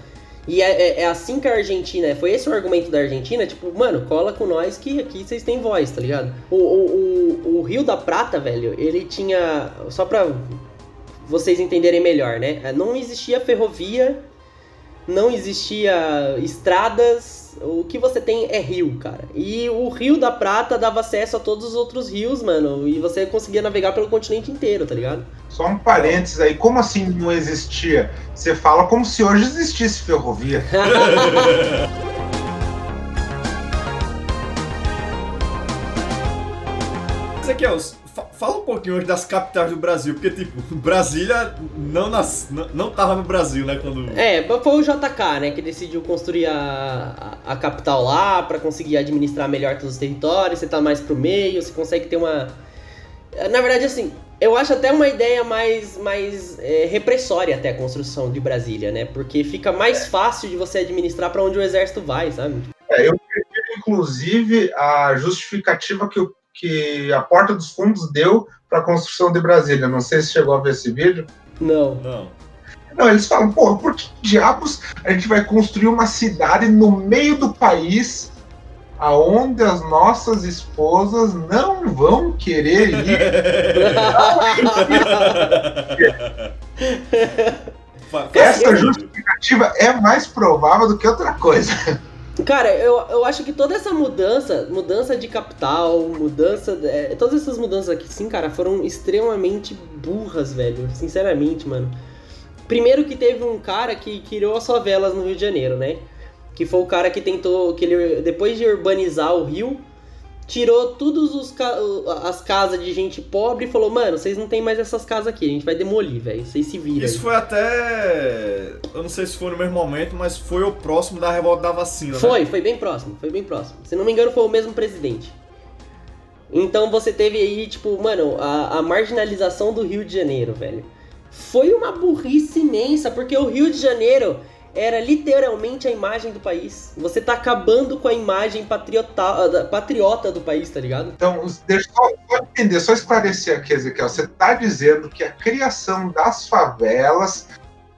e é, é, é, assim que a Argentina. Foi esse o argumento da Argentina? Tipo, mano, cola com nós que aqui vocês têm voz, tá ligado? O, o, o, o Rio da Prata, velho, ele tinha. Só pra vocês entenderem melhor, né? Não existia ferrovia, não existia estradas o que você tem é rio, cara. E o Rio da Prata dava acesso a todos os outros rios, mano. E você conseguia navegar pelo continente inteiro, tá ligado? Só um parênteses aí, como assim não existia? Você fala como se hoje existisse ferrovia. [laughs] Isso aqui é os fala um pouquinho hoje das capitais do Brasil, porque, tipo, [laughs] Brasília não, nas, não, não tava no Brasil, né? Quando... É, foi o JK, né, que decidiu construir a, a, a capital lá para conseguir administrar melhor todos os territórios, você tá mais pro meio, você consegue ter uma. Na verdade, assim, eu acho até uma ideia mais, mais é, repressória até a construção de Brasília, né? Porque fica mais fácil de você administrar para onde o exército vai, sabe? É, eu prefiro, inclusive, a justificativa que o que a Porta dos Fundos deu para a construção de Brasília. Não sei se chegou a ver esse vídeo. Não. Não. Não, eles falam, pô, por que diabos a gente vai construir uma cidade no meio do país aonde as nossas esposas não vão querer ir? [laughs] Essa justificativa é mais provável do que outra coisa. Cara, eu, eu acho que toda essa mudança, mudança de capital, mudança. É, todas essas mudanças aqui, sim, cara, foram extremamente burras, velho. Sinceramente, mano. Primeiro que teve um cara que criou as favelas no Rio de Janeiro, né? Que foi o cara que tentou. que ele, depois de urbanizar o Rio, tirou todas as casas de gente pobre e falou, mano, vocês não tem mais essas casas aqui, a gente vai demolir, velho. Vocês se viram. Isso aí. foi até. Eu não sei se foi no mesmo momento, mas foi o próximo da revolta da vacina. Foi, né? foi bem próximo, foi bem próximo. Se não me engano, foi o mesmo presidente. Então você teve aí, tipo, mano, a, a marginalização do Rio de Janeiro, velho. Foi uma burrice imensa, porque o Rio de Janeiro era literalmente a imagem do país. Você tá acabando com a imagem patriota, patriota do país, tá ligado? Então, deixa eu só entender, só esclarecer aqui, Ezequiel. Você tá dizendo que a criação das favelas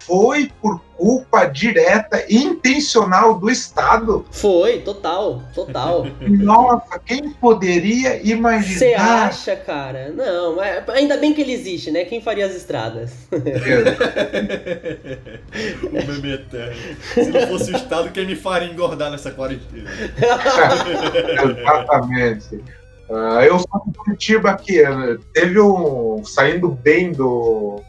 foi por culpa direta e intencional do Estado? Foi, total, total. Nossa, quem poderia Você imaginar? acha, cara? Não, mas ainda bem que ele existe, né? Quem faria as estradas? [laughs] o meme eterno. Se não fosse o Estado, quem me faria engordar nessa quarentena? [laughs] Exatamente. Ah, eu sou de Curitiba aqui. né? Teve um. saindo bem do,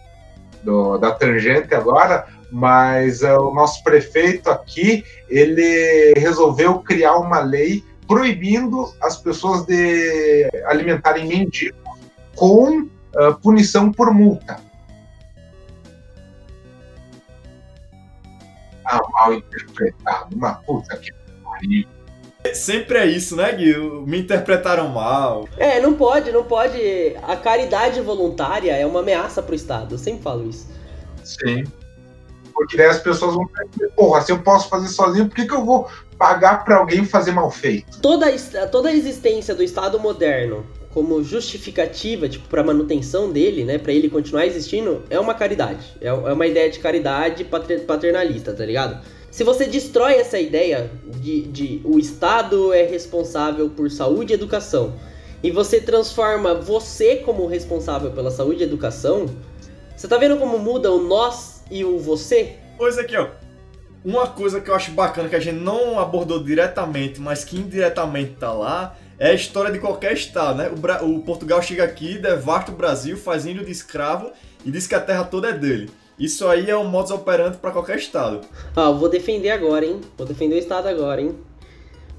do- da tangente agora, mas ah, o nosso prefeito aqui ele resolveu criar uma lei proibindo as pessoas de alimentarem mendigos com ah, punição por multa. Ah, mal interpretado. Uma puta que pariu. Sempre é isso, né, Gui? Me interpretaram mal. É, não pode, não pode. A caridade voluntária é uma ameaça pro Estado. Eu sempre falo isso. Sim. Porque daí as pessoas vão pensar, porra, se eu posso fazer sozinho, por que, que eu vou pagar pra alguém fazer mal feito? Toda, toda a existência do Estado moderno como justificativa, tipo, pra manutenção dele, né, Pra ele continuar existindo, é uma caridade. É, é uma ideia de caridade pater- paternalista, tá ligado? Se você destrói essa ideia de, de o Estado é responsável por saúde e educação, e você transforma você como responsável pela saúde e educação, você tá vendo como muda o nós e o você? Pois aqui, ó. Uma coisa que eu acho bacana que a gente não abordou diretamente, mas que indiretamente tá lá, é a história de qualquer estado, né? O, Bra- o Portugal chega aqui, devasta o Brasil, faz índio de escravo e diz que a terra toda é dele. Isso aí é um modus operandi pra qualquer estado. Ah, eu vou defender agora, hein? Vou defender o Estado agora, hein?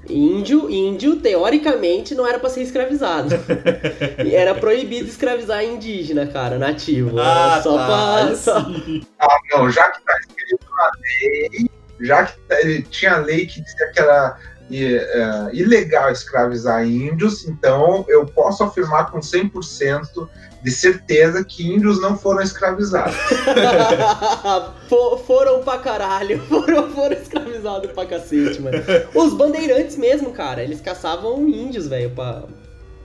Índio, índio, teoricamente, não era pra ser escravizado. [laughs] E era proibido escravizar indígena, cara, nativo. Ah, só tá. pra. Só- sim. [laughs] Não, já que tá escrito na lei, já que tá- ele tinha lei que dizia que era eh, eh, ilegal escravizar índios, então eu posso afirmar com 100% de certeza que índios não foram escravizados. [laughs] Fo- foram pra caralho. [laughs] Foram, foram escravizados pra cacete, mano. Os bandeirantes mesmo, cara, eles caçavam índios, velho, pra,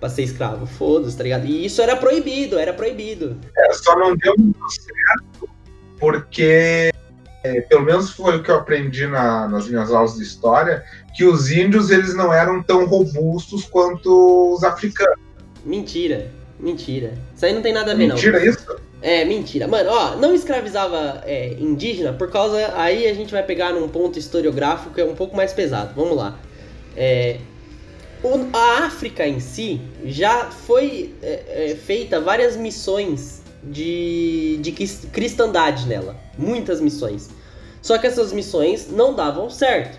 pra ser escravo. Foda-se, tá ligado? E isso era proibido, era proibido. É, só não deu muito certo porque, eh, pelo menos foi o que eu aprendi na- nas minhas aulas de história, que os índios eles não eram tão robustos quanto os africanos. Mentira, mentira. Isso aí não tem nada a ver, não. Mentira isso? É, mentira. Mano, ó, não escravizava é, indígena por causa. Aí a gente vai pegar num ponto historiográfico que é um pouco mais pesado. Vamos lá. É, a África em si já foi é, é, feita várias missões de, de cris- cristandade nela. Muitas missões. Só que essas missões não davam certo.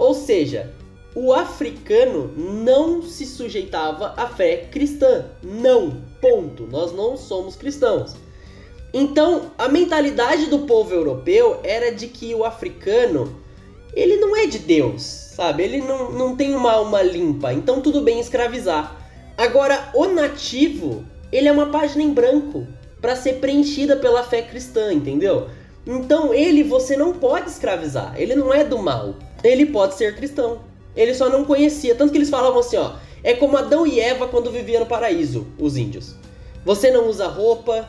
Ou seja, o africano não se sujeitava à fé cristã. Não. Ponto. Nós não somos cristãos. Então, a mentalidade do povo europeu era de que o africano, ele não é de Deus, sabe? Ele não, não tem uma alma limpa, então tudo bem escravizar. Agora, o nativo, ele é uma página em branco para ser preenchida pela fé cristã, entendeu? Então, ele você não pode escravizar, ele não é do mal. Ele pode ser cristão. Ele só não conhecia, tanto que eles falavam assim, ó, é como Adão e Eva quando viviam no paraíso, os índios. Você não usa roupa,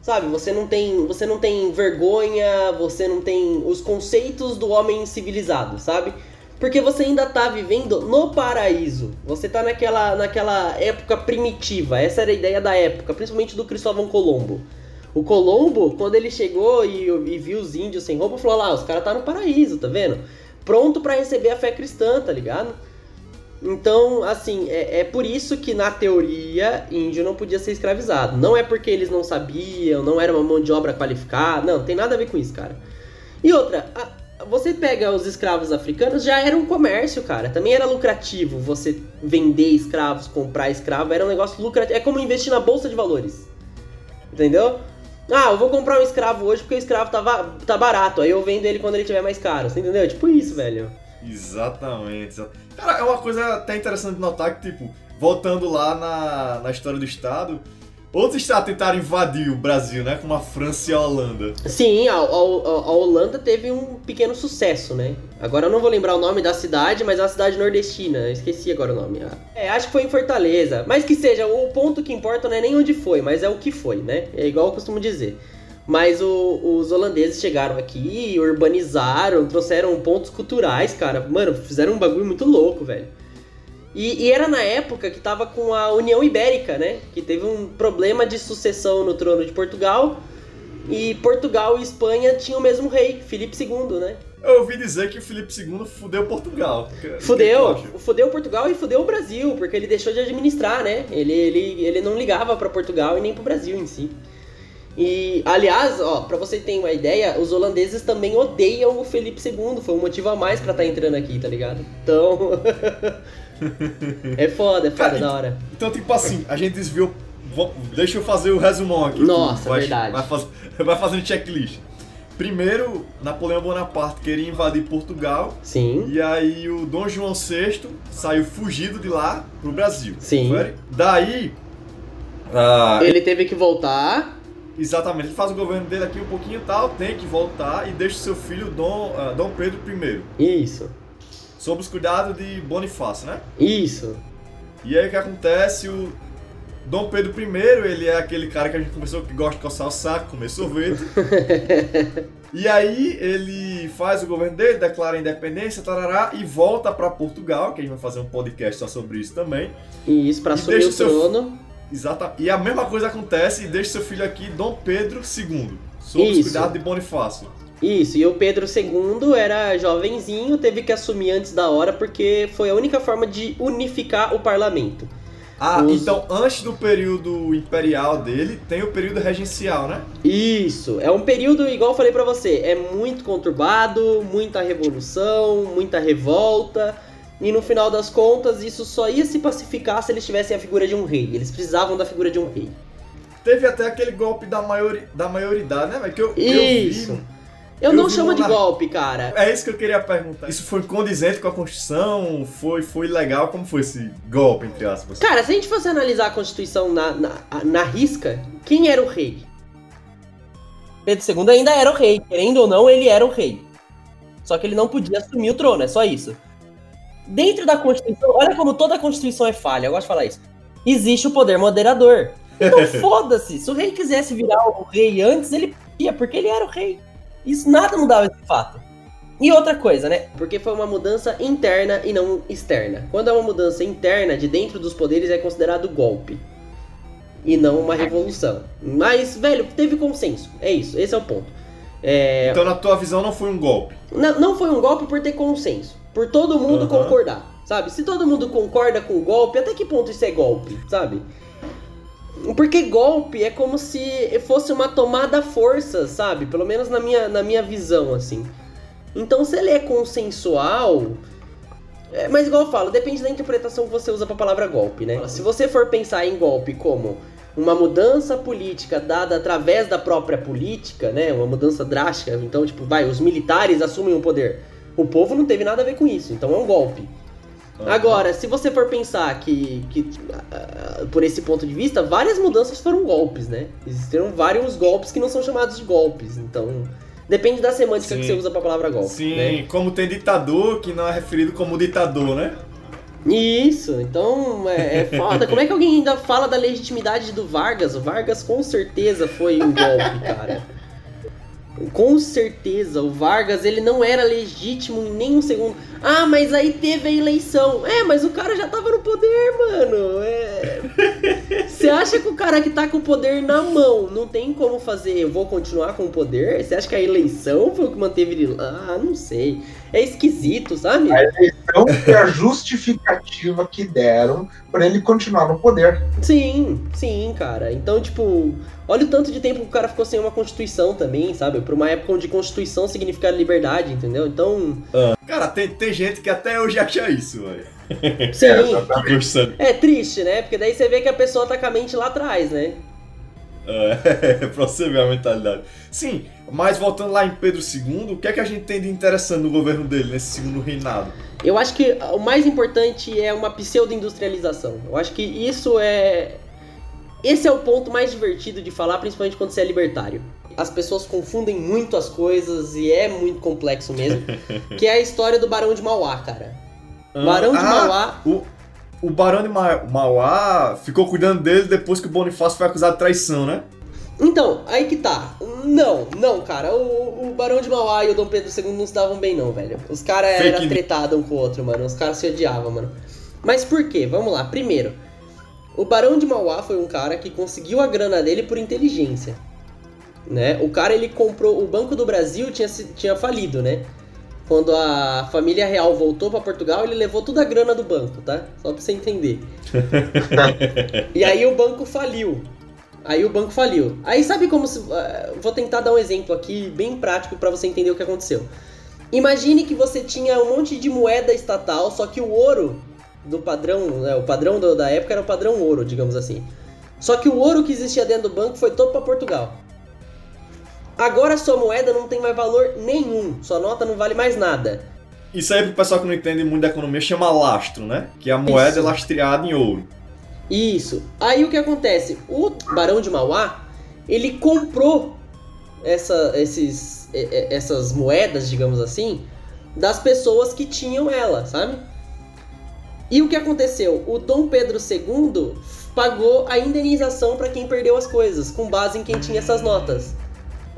sabe? Você não tem, você não tem vergonha, você não tem os conceitos do homem civilizado, sabe? Porque você ainda tá vivendo no paraíso. Você tá naquela, naquela época primitiva. Essa era a ideia da época, principalmente do Cristóvão Colombo. O Colombo, quando ele chegou e, e viu os índios sem roupa, falou lá, os caras tá no paraíso, tá vendo? Pronto pra receber a fé cristã, tá ligado? Então, assim, é, é por isso que na teoria índio não podia ser escravizado. Não é porque eles não sabiam, não era uma mão de obra qualificada, não, tem nada a ver com isso, cara. E outra, a- você pega os escravos africanos, já era um comércio, cara. Também era lucrativo você vender escravos, comprar escravo, era um negócio lucrativo. É como investir na bolsa de valores. Entendeu? Ah, eu vou comprar um escravo hoje porque o escravo tá, tá barato, aí eu vendo ele quando ele tiver mais caro. Você entendeu? Tipo isso, velho. Exatamente. exa- Cara, é uma coisa até interessante notar que, tipo, voltando lá na, na história do Estado, outros estados tentaram invadir o Brasil, né? Como a França e a Holanda. Sim, a, a- a- Holanda teve um pequeno sucesso, né? Agora eu não vou lembrar o nome da cidade, mas é uma cidade nordestina. Eu esqueci agora o nome. É, acho que foi em Fortaleza. Mas que seja, o ponto que importa não é nem onde foi, mas é o que foi, né? É igual eu costumo dizer. Mas o- os holandeses chegaram aqui, urbanizaram, trouxeram pontos culturais, cara. Mano, fizeram um bagulho muito louco, velho. E, e era na época que tava com a União Ibérica, né? Que teve um problema de sucessão no trono de Portugal. E Portugal e Espanha tinham o mesmo rei, Filipe II, né? Eu ouvi dizer que o Felipe II fudeu Portugal. O o Fudeu, fudeu Portugal e fudeu o Brasil, porque ele deixou de administrar, né? Ele, ele, ele não ligava pra Portugal e nem pro Brasil em si. E, aliás, ó, pra você ter uma ideia, os holandeses também odeiam o Felipe II, foi um motivo a mais pra estar entrando aqui, tá ligado? Então. [laughs] [laughs] é foda, é foda, Cara, da hora. Então, tipo assim, a gente desviou. Vou- Deixa eu fazer o resumão aqui. Nossa, vai, verdade. Vai, faz- [laughs] vai fazendo checklist. Primeiro, Napoleão Bonaparte queria invadir Portugal. Sim, E aí o Dom João VI saiu fugido de lá pro Brasil. Sim. Foi? Daí. ah, ele teve que voltar. exatamente, ele faz o governo dele aqui um pouquinho e tal, tem que voltar e deixa o seu filho Dom, ah, Dom Pedro I. Isso, Sob os cuidados de Bonifácio, né? isso. E aí o que acontece? O Dom Pedro I, ele é aquele cara que a gente conversou que gosta de coçar o saco, comer sorvete. [laughs] e aí ele faz o governo dele, declara a independência, tarará, e volta pra Portugal, que a gente vai fazer um podcast só sobre isso também. Isso, pra E assumir o seu- trono. Exata. E a mesma coisa acontece e deixa seu filho aqui, Dom Pedro II, sob os Isso. cuidados de Bonifácio. Isso, e o Pedro II era jovenzinho, teve que assumir antes da hora porque foi a única forma de unificar o parlamento. Ah, Os- então antes do período imperial dele, tem o período regencial, né? Isso, é um período, igual eu falei pra você, é muito conturbado, muita revolução, muita revolta, e no final das contas isso só ia se pacificar se eles tivessem a figura de um rei. Eles precisavam da figura de um rei. Teve até aquele golpe da, maiori... da maioridade, né? velho? Que eu, Isso. eu vi. Eu, Eu não chamo de uma- golpe, cara. É isso que eu queria perguntar. Isso foi condizente com a Constituição? Foi, foi legal? Como foi esse golpe, entre aspas? Cara, se a gente fosse analisar a Constituição na, na, na risca, quem era o rei? Pedro II ainda era o rei, querendo ou não, ele era o rei. Só que ele não podia assumir o trono, é só isso. Dentro da Constituição, olha como toda a Constituição é falha, eu gosto de falar isso. Existe o poder moderador. Então [laughs] foda-se, se o rei quisesse virar o rei antes, ele podia, porque ele era o rei. Isso nada mudava esse fato. E outra coisa, né? Porque foi uma mudança interna e não externa. Quando é uma mudança interna, de dentro dos poderes, é considerado golpe. E não uma revolução. Mas, velho, teve consenso. É isso, esse é o ponto. É, Então, na tua visão, não foi um golpe. não, não foi um golpe por ter consenso. Por todo mundo Aham. concordar. Sabe? Se todo mundo concorda com o golpe, até que ponto isso é golpe? Sabe? Porque golpe é como se fosse uma tomada à força, sabe? Pelo menos na minha, na minha visão, assim. Então, se ele é consensual. é, mas, igual eu falo, depende da interpretação que você usa pra palavra golpe, né? Se você for pensar em golpe como uma mudança política dada através da própria política, né? Uma mudança drástica. Então, tipo, vai, os militares assumem o poder. O povo não teve nada a ver com isso, então é um golpe. Agora, se você for pensar que, que ah, por esse ponto de vista, várias mudanças foram golpes, né? Existiram vários golpes que não são chamados de golpes. Então, depende da semântica Sim. que você usa pra palavra golpe. Sim, né? como tem ditador que não é referido como ditador, né? Isso, então é, é foda. Como é que alguém ainda fala da legitimidade do Vargas? O Vargas com certeza foi um golpe, cara. Com certeza, o Vargas ele não era legítimo em nenhum segundo. Ah, mas aí teve a eleição. É, mas o cara já tava no poder, mano. É. Você acha que o cara que tá com o poder na mão não tem como fazer, eu vou continuar com o poder? Você acha que a eleição foi o que manteve ele lá? Ah, não sei. É esquisito, sabe? A eleição foi a justificativa que deram para ele continuar no poder. Sim, sim, cara. Então, tipo, olha o tanto de tempo que o cara ficou sem uma constituição também, sabe? Pra uma época onde constituição significa liberdade, entendeu? Então, Cara, tem, tem gente que até hoje acha isso, velho. sim. Constituição. É triste, né? Porque daí você vê que a pessoa tá com a mente lá atrás, né? É, [laughs] pra você ver a mentalidade. Sim, mas voltando lá em Pedro II, o que é que a gente tem de interessante no governo dele, nesse segundo reinado? Eu acho que o mais importante é uma pseudo-industrialização. Eu acho que isso é. Esse é o ponto mais divertido de falar, principalmente quando você é libertário. As pessoas confundem muito as coisas e é muito complexo mesmo. [laughs] que é a história do Barão de Mauá, cara. Barão de Ah, Mauá. O, o Barão de Ma- Mauá ficou cuidando dele depois que o Bonifácio foi acusado de traição, né? Então, aí que tá. Não, não, cara. O, o Barão de Mauá e o Dom Pedro II não se davam bem, não, velho. Os caras eram tretados um com o outro, mano. Os caras se odiavam, mano. Mas por quê? Vamos lá. Primeiro, o Barão de Mauá foi um cara que conseguiu a grana dele por inteligência. Né? O cara, ele comprou... O Banco do Brasil tinha, tinha falido, né? Quando a família real voltou pra Portugal, ele levou toda a grana do banco, tá? Só pra você entender. [laughs] e aí o banco faliu. Aí o banco faliu. Aí sabe como se. ah, vou tentar dar um exemplo aqui bem prático pra você entender o que aconteceu. Imagine que você tinha um monte de moeda estatal, só que o ouro do padrão, né, o padrão do- da época era o padrão ouro, digamos assim. Só que o ouro que existia dentro do banco foi todo pra Portugal. Agora sua moeda não tem mais valor nenhum, sua nota não vale mais nada. Isso aí pro pessoal que não entende muito da economia chama lastro, né? Que a moeda Isso. é lastreada em ouro. Isso. Aí o que acontece? O Barão de Mauá, ele comprou essa, esses, essas moedas, digamos assim, das pessoas que tinham ela, sabe? E o que aconteceu? O Dom Pedro II pagou a indenização para quem perdeu as coisas, com base em quem tinha essas notas.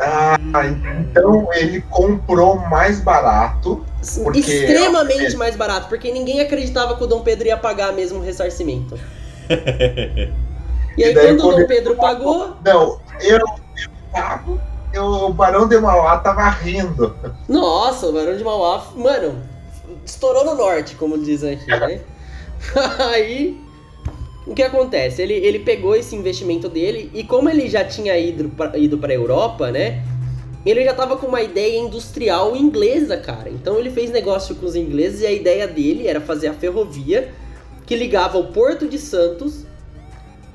Ah, então ele comprou mais barato. Porque- Extremamente mais barato, porque ninguém acreditava que o Dom Pedro ia pagar mesmo o ressarcimento. [laughs] E aí, E daí, quando o Dom Pedro pagou, Não, eu, eu pago. Eu, o Barão de Mauá tava rindo. Nossa, o Barão de Mauá, mano, estourou no norte, como dizem aqui, [laughs] né? Aí, o que acontece? Ele, ele pegou esse investimento dele e como ele já tinha ido pra, ido pra Europa, né? Ele já tava com uma ideia industrial inglesa, cara. Então ele fez negócio com os ingleses e a ideia dele era fazer a ferrovia que ligava o Porto de Santos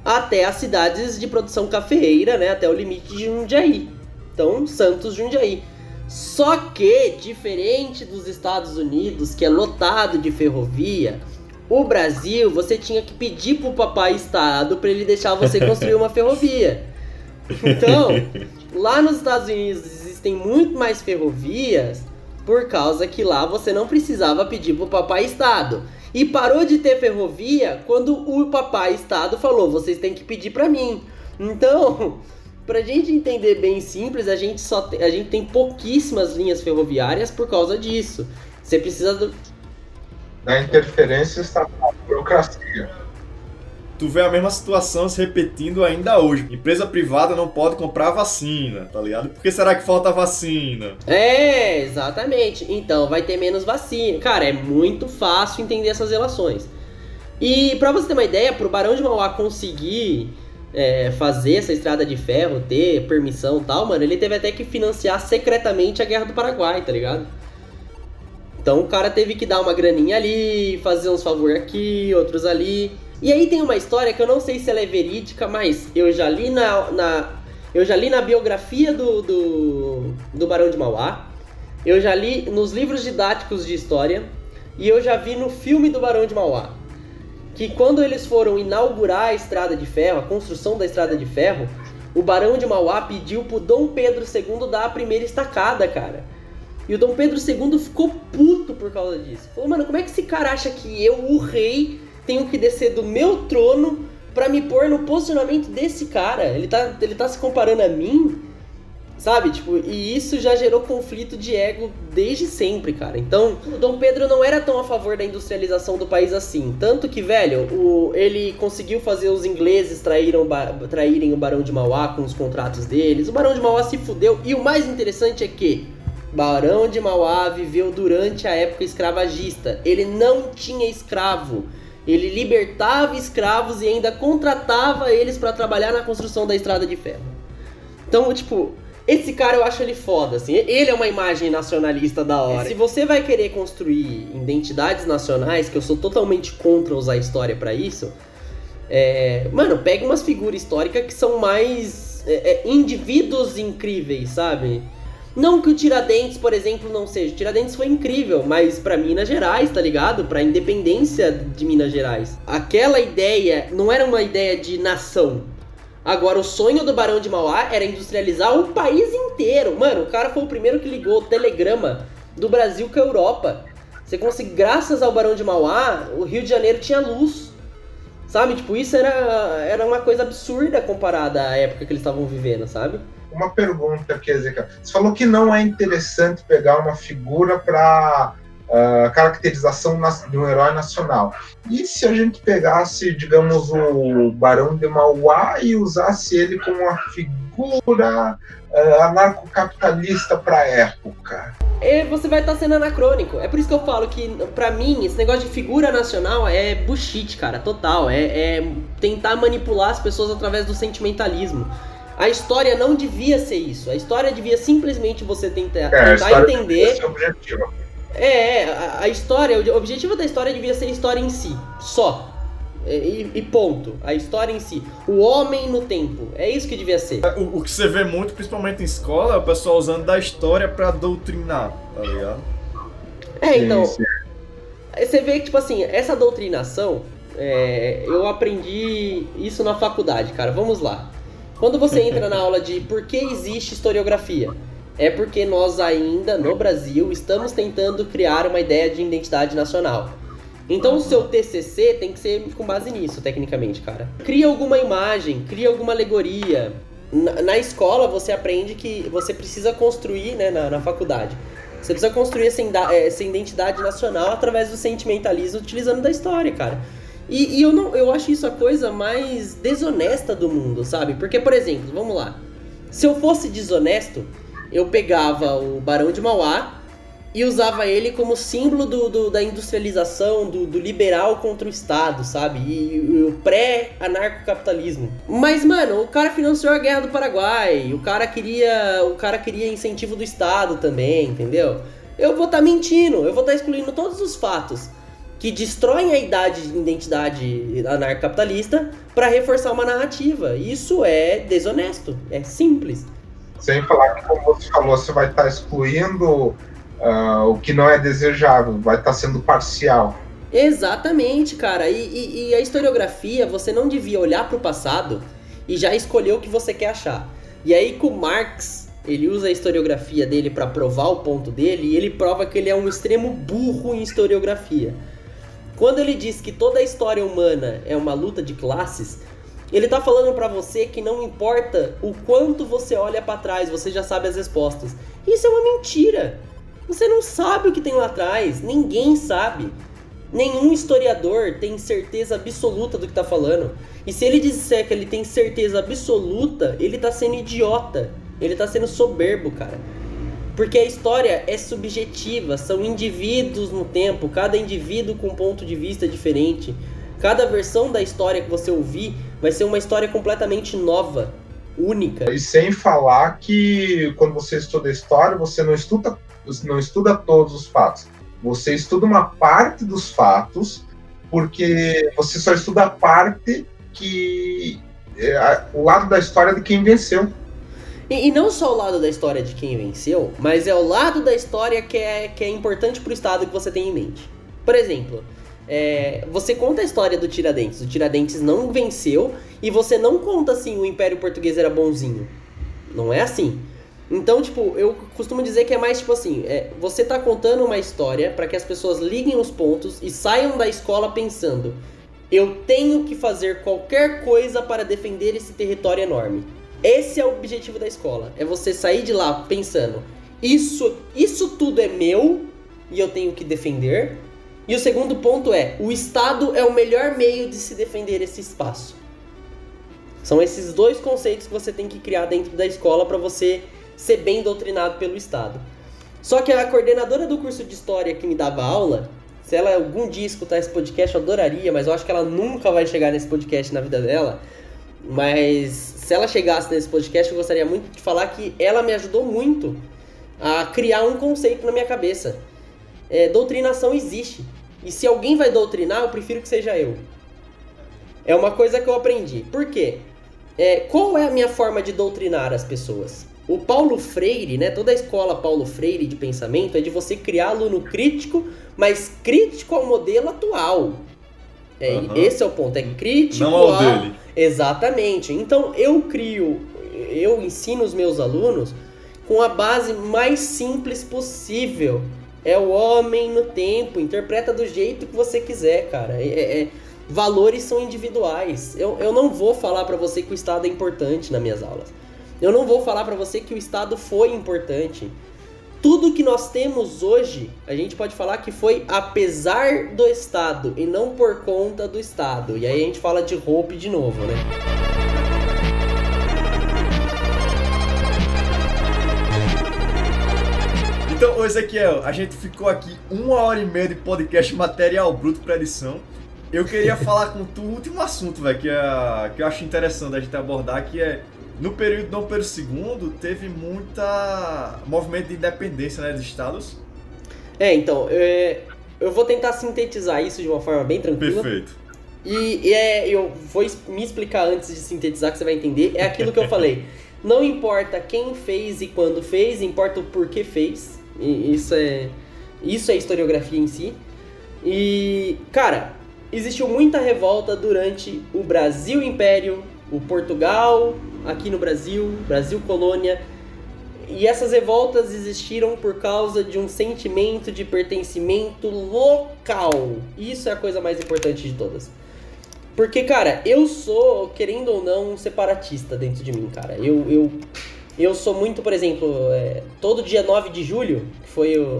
até as cidades de produção cafeeira, né? Até o limite de Jundiaí. Então, Santos, Jundiaí. Só que, diferente dos Estados Unidos, que é lotado de ferrovia, o Brasil, você tinha que pedir pro papai Estado para ele deixar você construir uma ferrovia. Então, lá nos Estados Unidos existem muito mais ferrovias por causa que lá você não precisava pedir pro papai Estado. E parou de ter ferrovia quando o papai Estado falou: vocês têm que pedir para mim. Então, pra gente entender bem simples, a gente só tem, a gente tem pouquíssimas linhas ferroviárias por causa disso. Você precisa Da interferência estatal, burocracia. Tu vê a mesma situação se repetindo ainda hoje. Empresa privada não pode comprar vacina, tá ligado? Por que será que falta vacina? É, exatamente. Então vai ter menos vacina. Cara, é muito fácil entender essas relações. E pra você ter uma ideia, pro Barão de Mauá conseguir é, fazer essa estrada de ferro, ter permissão e tal, mano, ele teve até que financiar secretamente a Guerra do Paraguai, tá ligado? Então o cara teve que dar uma graninha ali, fazer uns favor aqui, outros ali. E aí tem uma história que eu não sei se ela é verídica, mas eu já li na, na eu já li na biografia do, do, do Barão de Mauá, eu já li nos livros didáticos de história e eu já vi no filme do Barão de Mauá. Que quando eles foram inaugurar a estrada de ferro, a construção da estrada de ferro, o Barão de Mauá pediu pro Dom Pedro II dar a primeira estacada, cara. E o Dom Pedro II ficou puto por causa disso. Falou, mano, como é que esse cara acha que eu, o rei, tenho que descer do meu trono pra me pôr no posicionamento desse cara? Ele tá, ele tá se comparando a mim? Sabe? Tipo, e isso já gerou conflito de ego desde sempre, cara. Então, o Dom Pedro não era tão a favor da industrialização do país assim. Tanto que, velho, o, ele conseguiu fazer os ingleses traíram, traírem o Barão de Mauá com os contratos deles. O Barão de Mauá se fudeu. E o mais interessante é que Barão de Mauá viveu durante a época escravagista. Ele não tinha escravo. Ele libertava escravos e ainda contratava eles pra trabalhar na construção da estrada de ferro. Então, tipo, esse cara eu acho ele foda, assim. Ele é uma imagem nacionalista da hora. Se você vai querer construir identidades nacionais, que eu sou totalmente contra usar história pra isso, é, mano, pega umas figuras históricas que são mais é, é, indivíduos incríveis, sabe? Não que o Tiradentes, por exemplo, não seja. Tiradentes foi incrível, mas pra Minas Gerais, tá ligado? Pra independência de Minas Gerais. Aquela ideia não era uma ideia de nação. Agora, o sonho do Barão de Mauá era industrializar o país inteiro. Mano, o cara foi o primeiro que ligou o telegrama do Brasil com a Europa. Você consegue, graças ao Barão de Mauá, o Rio de Janeiro tinha luz. Sabe? Tipo, isso era, era uma coisa absurda comparada à época que eles estavam vivendo, sabe? Uma pergunta aqui, Ezequiel. Você falou que não é interessante pegar uma figura para uh, caracterização de um herói nacional. E se a gente pegasse, digamos, o Barão de Mauá e usasse ele como uma figura uh, anarcocapitalista para a época? É, você vai estar tá sendo anacrônico. É por isso que eu falo que, pra mim, esse negócio de figura nacional é bullshit, cara, total. É, é tentar manipular as pessoas através do sentimentalismo. A história não devia ser isso. A história devia simplesmente você tentar, é, tentar entender. É, a, a, história, o objetivo da história devia ser a história em si, só. E, e, ponto. A história em si. O homem no tempo. É isso que devia ser. O, o que você vê muito, principalmente em escola, é o pessoal usando da história para doutrinar, tá ligado? É, então. Sim, sim. Você vê que, tipo assim, essa doutrinação, é, eu aprendi isso na faculdade, cara. Vamos lá. Quando você [laughs] entra na aula de por que existe historiografia, é porque nós ainda, no Brasil, estamos tentando criar uma ideia de identidade nacional. Então o seu TCC tem que ser com base nisso, tecnicamente, cara. Cria alguma imagem, cria alguma alegoria. Na, na escola você aprende que você precisa construir, né, na, na faculdade. Você precisa construir essa, essa, identidade nacional através do sentimentalismo utilizando da história, cara. E, e, eu, não, eu acho isso a coisa mais desonesta do mundo, sabe? Porque, por exemplo, vamos lá. Se eu fosse desonesto, eu pegava o Barão de Mauá e usava ele como símbolo do, do da industrialização, do, do, liberal contra o Estado, sabe? E, e o pré-anarcocapitalismo. Mas, mano, o cara financiou a guerra do Paraguai, o cara queria. O cara queria incentivo do Estado também, entendeu? Eu vou estar tá mentindo, eu vou estar tá excluindo todos os fatos que destroem a idade de identidade anarcocapitalista para reforçar uma narrativa. Isso é desonesto, é simples. Sem falar que, como você falou, você vai estar tá excluindo uh, o que não é desejável, vai estar tá sendo parcial. Exatamente, cara. E, e, e a historiografia, você não devia olhar para o passado e já escolher o que você quer achar. E aí, com Marx, ele usa a historiografia dele para provar o ponto dele e ele prova que ele é um extremo burro em historiografia. Quando ele diz que toda a história humana é uma luta de classes, ele tá falando para você que não importa o quanto você olha para trás, você já sabe as respostas. Isso é uma mentira. Você não sabe o que tem lá atrás, ninguém sabe. Nenhum historiador tem certeza absoluta do que tá falando. E se ele disser que ele tem certeza absoluta, ele tá sendo idiota. Ele tá sendo soberbo, cara. Porque a história é subjetiva, são indivíduos no tempo, cada indivíduo com um ponto de vista diferente. Cada versão da história que você ouvir vai ser uma história completamente nova, única. E sem falar que quando você estuda história, você não estuda, não estuda todos os fatos. Você estuda uma parte dos fatos, porque você só estuda a parte que é o lado da história de quem venceu. E, e, não só o lado da história de quem venceu, mas é o lado da história que é, que é importante pro Estado que você tem em mente. Por exemplo, é, você conta a história do Tiradentes. O Tiradentes não venceu e você não conta assim o Império Português era bonzinho. Não é assim. Então, tipo, eu costumo dizer que é mais tipo assim: é, você tá contando uma história para que as pessoas liguem os pontos e saiam da escola pensando: eu tenho que fazer qualquer coisa para defender esse território enorme. Esse é o objetivo da escola: é você sair de lá pensando: isso, isso tudo é meu e eu tenho que defender e o segundo ponto é: o Estado é o melhor meio de se defender esse espaço. São esses dois conceitos que você tem que criar dentro da escola para você ser bem doutrinado pelo Estado. Só que a coordenadora do curso de História que me dava aula, se ela algum dia escutar esse podcast, eu adoraria, mas eu acho que ela nunca vai chegar nesse podcast na vida dela. Mas se ela chegasse nesse podcast, eu gostaria muito de falar que ela me ajudou muito a criar um conceito na minha cabeça é, doutrinação existe. E se alguém vai doutrinar, eu prefiro que seja eu. É uma coisa que eu aprendi. Por quê? É, qual é a minha forma de doutrinar as pessoas? O Paulo Freire, né? Toda a escola Paulo Freire de pensamento é de você criar aluno crítico, mas crítico ao modelo atual. É, uhum. Esse é o ponto, é crítico Não ao, ao dele. Exatamente. Então eu crio, eu ensino os meus alunos com a base mais simples possível é o homem no tempo, interpreta do jeito que você quiser, cara. É, é, Valores são individuais. Eu, eu não vou falar para você que o Estado é importante nas minhas aulas. Eu não vou falar para você que o Estado foi importante. Tudo que nós temos hoje, a gente pode falar que foi apesar do Estado e não por conta do Estado. E aí a gente fala de Hope de novo, né? Então, Ezequiel, a gente ficou aqui uma hora e meia de podcast material bruto para edição. Eu queria [laughs] falar com tu o último assunto, velho, que, é, que eu acho interessante a gente abordar, que é no período Dom Pedro II teve muita movimento de independência né, dos estados. É, então, é, eu vou tentar sintetizar isso de uma forma bem tranquila. Perfeito. E, e é, eu vou me explicar antes de sintetizar que você vai entender. É aquilo que eu falei. [laughs] Não importa quem fez e quando fez, importa o porquê fez. E isso é isso é historiografia em si. E, cara, existiu muita revolta durante o Brasil Império, o Portugal, aqui no Brasil, Brasil colônia. E essas revoltas existiram por causa de um sentimento de pertencimento local. Isso é a coisa mais importante de todas. Porque, cara, eu sou, querendo ou não, um separatista dentro de mim, cara. Eu, eu eu sou muito, por exemplo, é, todo dia 9 de julho, que foi o.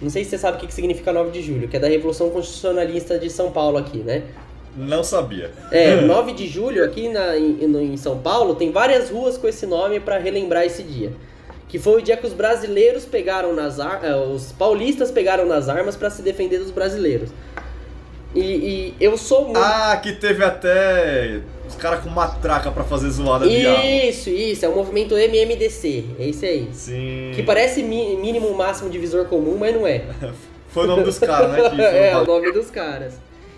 Não sei se você sabe o que significa 9 de julho, que é da Revolução Constitucionalista de São Paulo aqui, né? Não sabia. É, [laughs] 9 de julho aqui na, em, em São Paulo tem várias ruas com esse nome para relembrar esse dia. Que foi o dia que os brasileiros pegaram nas armas. É, os paulistas pegaram nas armas para se defender dos brasileiros. E, e, eu sou muito. Ah, que teve até os caras com matraca para fazer zoada de arma. Isso, isso, é o movimento MMDC, é isso aí. Sim. Que parece mínimo máximo divisor comum, mas não é. [laughs] Foi o nome dos caras, né? Que [laughs] é, o nome dos caras.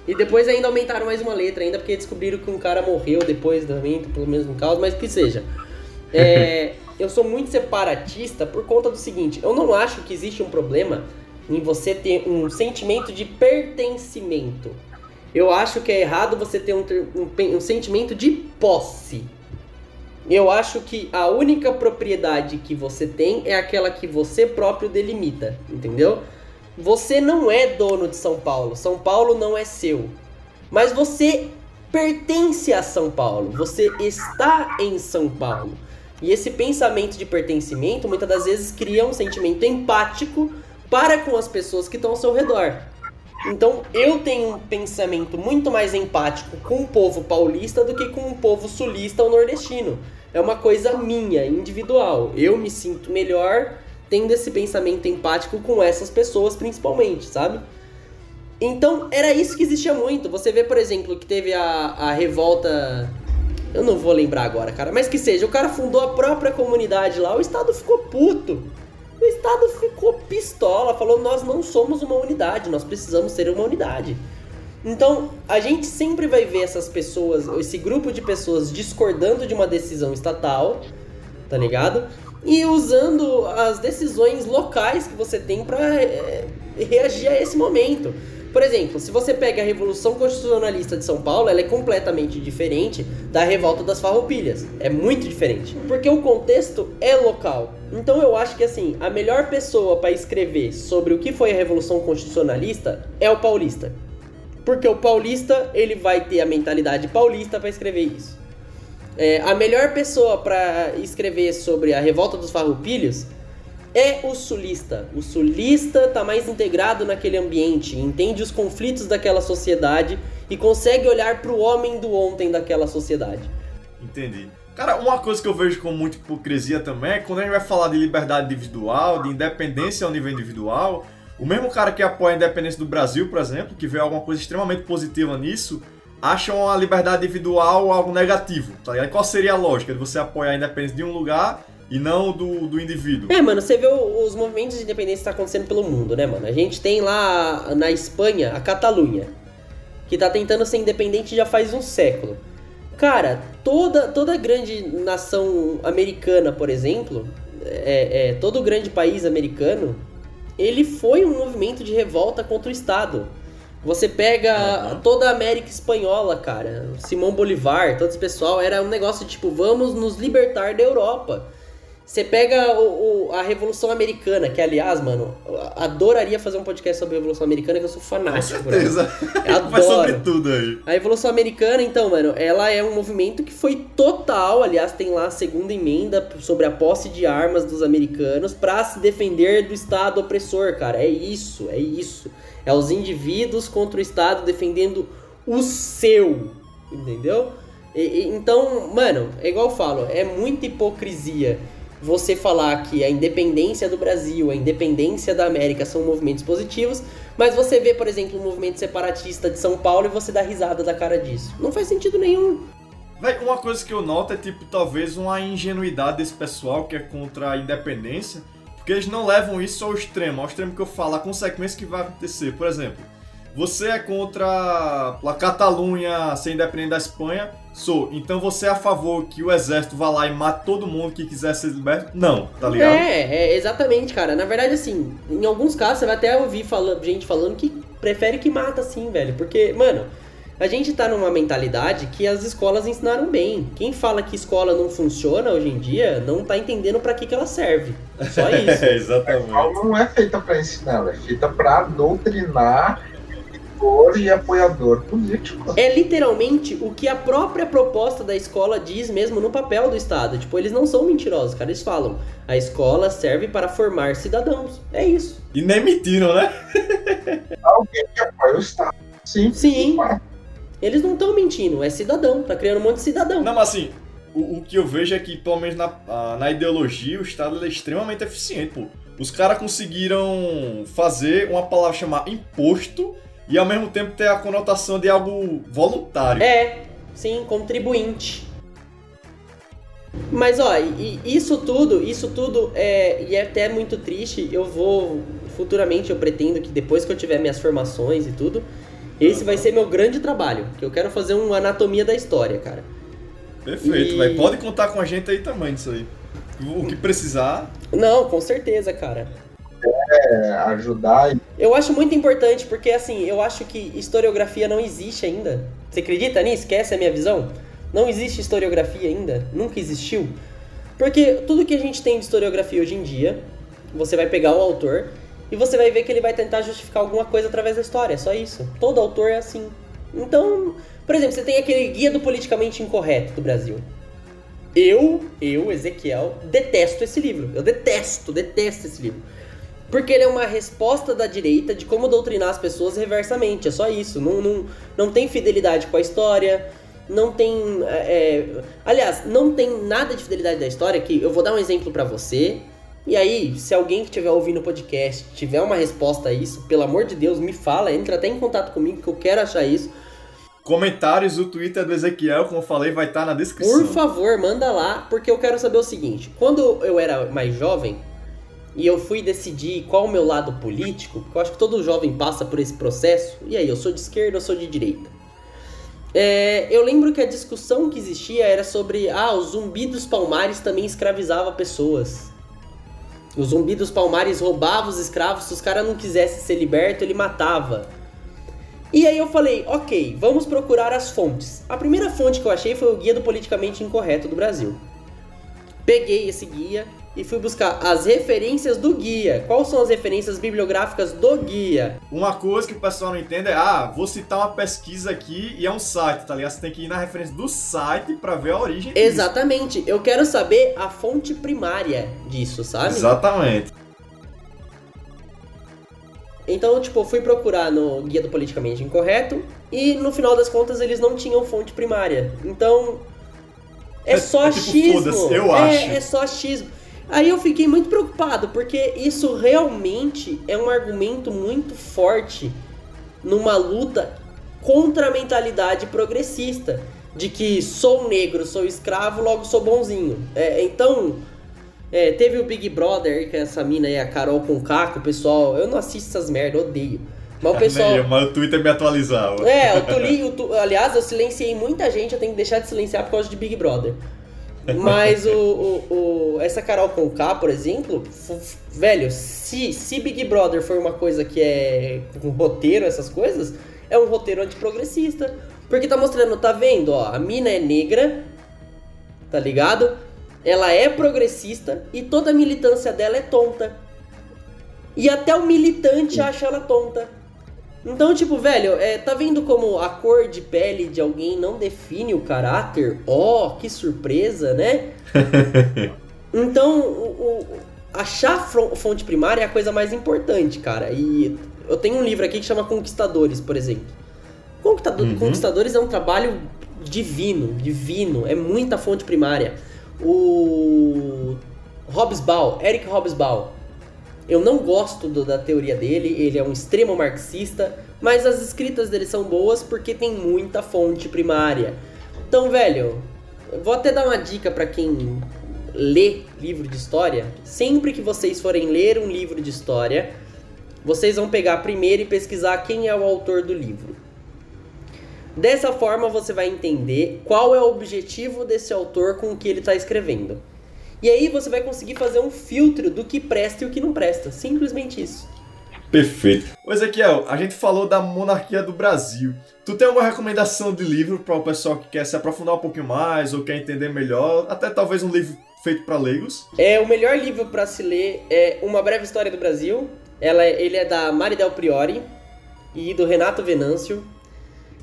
E depois ainda aumentaram mais uma letra, ainda porque descobriram que um cara morreu depois também, pelo mesmo caso, mas que seja. É, [laughs] eu sou muito separatista por conta do seguinte: eu não acho que existe um problema em você ter um sentimento de pertencimento. Eu acho que é errado você ter um, um, um sentimento de posse. Eu acho que a única propriedade que você tem é aquela que você próprio delimita, entendeu? Você não é dono de São Paulo, São Paulo não é seu. Mas você pertence a São Paulo, você está em São Paulo. E esse pensamento de pertencimento muitas das vezes cria um sentimento empático para com as pessoas que estão ao seu redor. Então eu tenho um pensamento muito mais empático com o povo paulista do que com o povo sulista ou nordestino. É uma coisa minha, individual. Eu me sinto melhor tendo esse pensamento empático com essas pessoas, principalmente, sabe? Então era isso que existia muito. Você vê, por exemplo, que teve a, a revolta. Eu não vou lembrar agora, cara, mas que seja, o cara fundou a própria comunidade lá, o Estado ficou puto. O Estado ficou pistola, falou: nós não somos uma unidade, nós precisamos ser uma unidade. Então, a gente sempre vai ver essas pessoas, esse grupo de pessoas discordando de uma decisão estatal, tá ligado? E usando as decisões locais que você tem para é, reagir a esse momento. Por exemplo, se você pega a Revolução Constitucionalista de São Paulo, ela é completamente diferente da Revolta das Farroupilhas. É muito diferente, porque o contexto é local. Então eu acho que assim, a melhor pessoa para escrever sobre o que foi a Revolução Constitucionalista é o paulista. Porque o paulista, ele vai ter a mentalidade paulista para escrever isso. É, a melhor pessoa para escrever sobre a Revolta dos Farroupilhos é o sulista. O sulista está mais integrado naquele ambiente, entende os conflitos daquela sociedade e consegue olhar para o homem do ontem daquela sociedade. Entendi. Cara, uma coisa que eu vejo com muita hipocrisia também é quando a gente vai falar de liberdade individual, de independência ao nível individual, o mesmo cara que apoia a independência do Brasil, por exemplo, que vê alguma coisa extremamente positiva nisso, acham a liberdade individual algo negativo, tá ligado? Qual seria a lógica de você apoiar a independência de um lugar e não do, do indivíduo. É, mano, você vê os movimentos de independência que tá acontecendo pelo mundo, né, mano? A gente tem lá na Espanha a Catalunha, que tá tentando ser independente já faz um século. Cara, toda, toda grande nação americana, por exemplo, é, é, todo grande país americano, ele foi um movimento de revolta contra o Estado. Você pega uhum. toda a América Espanhola, cara, Simão Bolivar, todo esse pessoal, era um negócio tipo, vamos nos libertar da Europa. Você pega o, o- a Revolução Americana, que aliás, mano, adoraria fazer um podcast sobre a Revolução Americana, que eu sou Com fanático. ela. certeza. [laughs] Vai sobre adoro. tudo aí. A Revolução Americana, então, mano, ela é um movimento que foi total, aliás, tem lá a segunda emenda sobre a posse de armas dos americanos pra se defender do Estado opressor, cara. É isso, é isso. É os indivíduos contra o Estado defendendo o seu, entendeu? E- e- então, mano, é igual eu falo, é muita hipocrisia você falar que a independência do Brasil, a independência da América são movimentos positivos, mas você vê, por exemplo, um movimento separatista de São Paulo e você dá risada da cara disso. Não faz sentido nenhum. Véi, uma coisa que eu noto é, tipo, talvez uma ingenuidade desse pessoal que é contra a independência, porque eles não levam isso ao extremo, ao extremo que eu falo, a consequência que vai acontecer. Por exemplo, você é contra a Catalunha ser independente da Espanha? Sou. Então você é a favor que o exército vá lá e mate todo mundo que quiser ser liberto? Não, tá ligado? É, é, exatamente, cara. Na verdade, assim, em alguns casos você vai até ouvir fala- gente falando que prefere que mata assim, velho. Porque, mano, a gente tá numa mentalidade que as escolas ensinaram bem. Quem fala que escola não funciona hoje em dia não tá entendendo pra que, que ela serve. Só [laughs] isso. É, A exatamente. escola não é feita para ensinar, ela é feita para doutrinar e apoiador político. É literalmente o que a própria proposta da escola diz mesmo no papel do Estado. Tipo, eles não são mentirosos, cara. Eles falam: a escola serve para formar cidadãos. É isso. E nem mentiram, né? Alguém que apoia o Estado. Sim. Sim. Eles não estão mentindo, é cidadão. Tá criando um monte de cidadão. Não, mas assim, o, o que eu vejo é que, pelo menos na, a- na ideologia, o Estado é extremamente eficiente, pô. Os caras conseguiram fazer uma palavra chamar imposto e ao mesmo tempo ter a conotação de algo voluntário. É, sim, contribuinte. Mas ó, e isso tudo, isso tudo é, e é até muito triste. Eu vou futuramente eu pretendo que depois que eu tiver minhas formações e tudo, esse vai ser meu grande trabalho, que eu quero fazer uma anatomia da história, cara. Perfeito, E-. Pode contar com a gente aí também nisso aí. O que precisar. Não, com certeza, cara. É, ajudar e Eu acho muito importante porque assim, eu acho que historiografia não existe ainda. Você acredita nisso? Que essa é a minha visão? Não existe historiografia ainda, nunca existiu. Porque tudo que a gente tem de historiografia hoje em dia, você vai pegar o autor e você vai ver que ele vai tentar justificar alguma coisa através da história, só isso. Todo autor é assim. Então, por exemplo, você tem aquele guia do politicamente incorreto do Brasil. Eu, eu, Ezequiel, detesto esse livro. Eu detesto, detesto esse livro. Porque ele é uma resposta da direita de como doutrinar as pessoas reversamente. É só isso. Não, não, não tem fidelidade com a história. Não tem. é, é, aliás, não tem nada de fidelidade da história. Que eu vou dar um exemplo pra você. E aí, se alguém que estiver ouvindo o podcast tiver uma resposta a isso, pelo amor de Deus, me fala, entra até em contato comigo que eu quero achar isso. Comentários, o Twitter do Ezequiel, como eu falei, vai estar na descrição. Por favor, manda lá, porque eu quero saber o seguinte: quando eu era mais jovem e eu fui decidir qual o meu lado político, porque eu acho que todo jovem passa por esse processo, e aí, eu sou de esquerda ou sou de direita? É, eu lembro que a discussão que existia era sobre ah, o zumbi dos palmares também escravizava pessoas. O zumbi dos palmares roubava os escravos, se os caras não quisessem ser libertos, ele matava. E aí eu falei, ok, vamos procurar as fontes. A primeira fonte que eu achei foi o Guia do Politicamente Incorreto do Brasil. Peguei esse guia e fui buscar as referências do guia. Quais são as referências bibliográficas do guia? Uma coisa que o pessoal não entende é, ah, vou citar uma pesquisa aqui e é um site, tá ligado? Você tem que ir na referência do site pra ver a origem disso. Exatamente, eu quero saber a fonte primária disso, sabe? Exatamente. Então, tipo, fui procurar no Guia do Politicamente Incorreto e no final das contas eles não tinham fonte primária. Então, é, É- só é tipo, achismo. eu é, acho. é só achismo. Aí eu fiquei muito preocupado, porque isso realmente é um argumento muito forte numa luta contra a mentalidade progressista. De que sou negro, sou escravo, logo sou bonzinho. É, então, é, teve o Big Brother, que é essa mina aí, a Carol com Caco, pessoal. Eu não assisto essas merda, odeio. Mas o pessoal. Nem eu, mas o Twitter me atualizava. É, o Tuli, o Tu- aliás, eu silenciei muita gente, eu tenho que deixar de silenciar por causa de Big Brother. Mas o, o, o- essa Carol Conká, por exemplo, velho, se, se Big Brother for uma coisa que é um roteiro, essas coisas, é um roteiro antiprogressista. Porque tá mostrando, tá vendo, ó, a mina é negra, tá ligado? ela é progressista e toda a militância dela é tonta. E até o militante acha ela tonta. Então, tipo, velho, é, tá vendo como a cor de pele de alguém não define o caráter? Ó, oh, que surpresa, né? [laughs] então, o, o, achar fonte primária é a coisa mais importante, cara. E eu tenho um livro aqui que chama Conquistadores, por exemplo. Conquistador, uhum. Conquistadores é um trabalho divino, divino. É muita fonte primária. O Hobsbawm, Eric Hobsbawm, eu não gosto do, da teoria dele, ele é um extremo marxista, mas as escritas dele são boas porque tem muita fonte primária. Então, velho, vou até dar uma dica para quem lê livro de história. Sempre que vocês forem ler um livro de história, vocês vão pegar primeiro e pesquisar quem é o autor do livro. Dessa forma, você vai entender qual é o objetivo desse autor com o que ele está escrevendo. E aí você vai conseguir fazer um filtro do que presta e o que não presta. Simplesmente isso. Perfeito. Ô Ezequiel, a gente falou da monarquia do Brasil. Tu tem alguma recomendação de livro para o pessoal que quer se aprofundar um pouquinho mais ou quer entender melhor? Até talvez um livro feito para leigos? É, o melhor livro para se ler é Uma Breve História do Brasil. Ela, é, ele é da Mari Del Priori e do Renato Venâncio.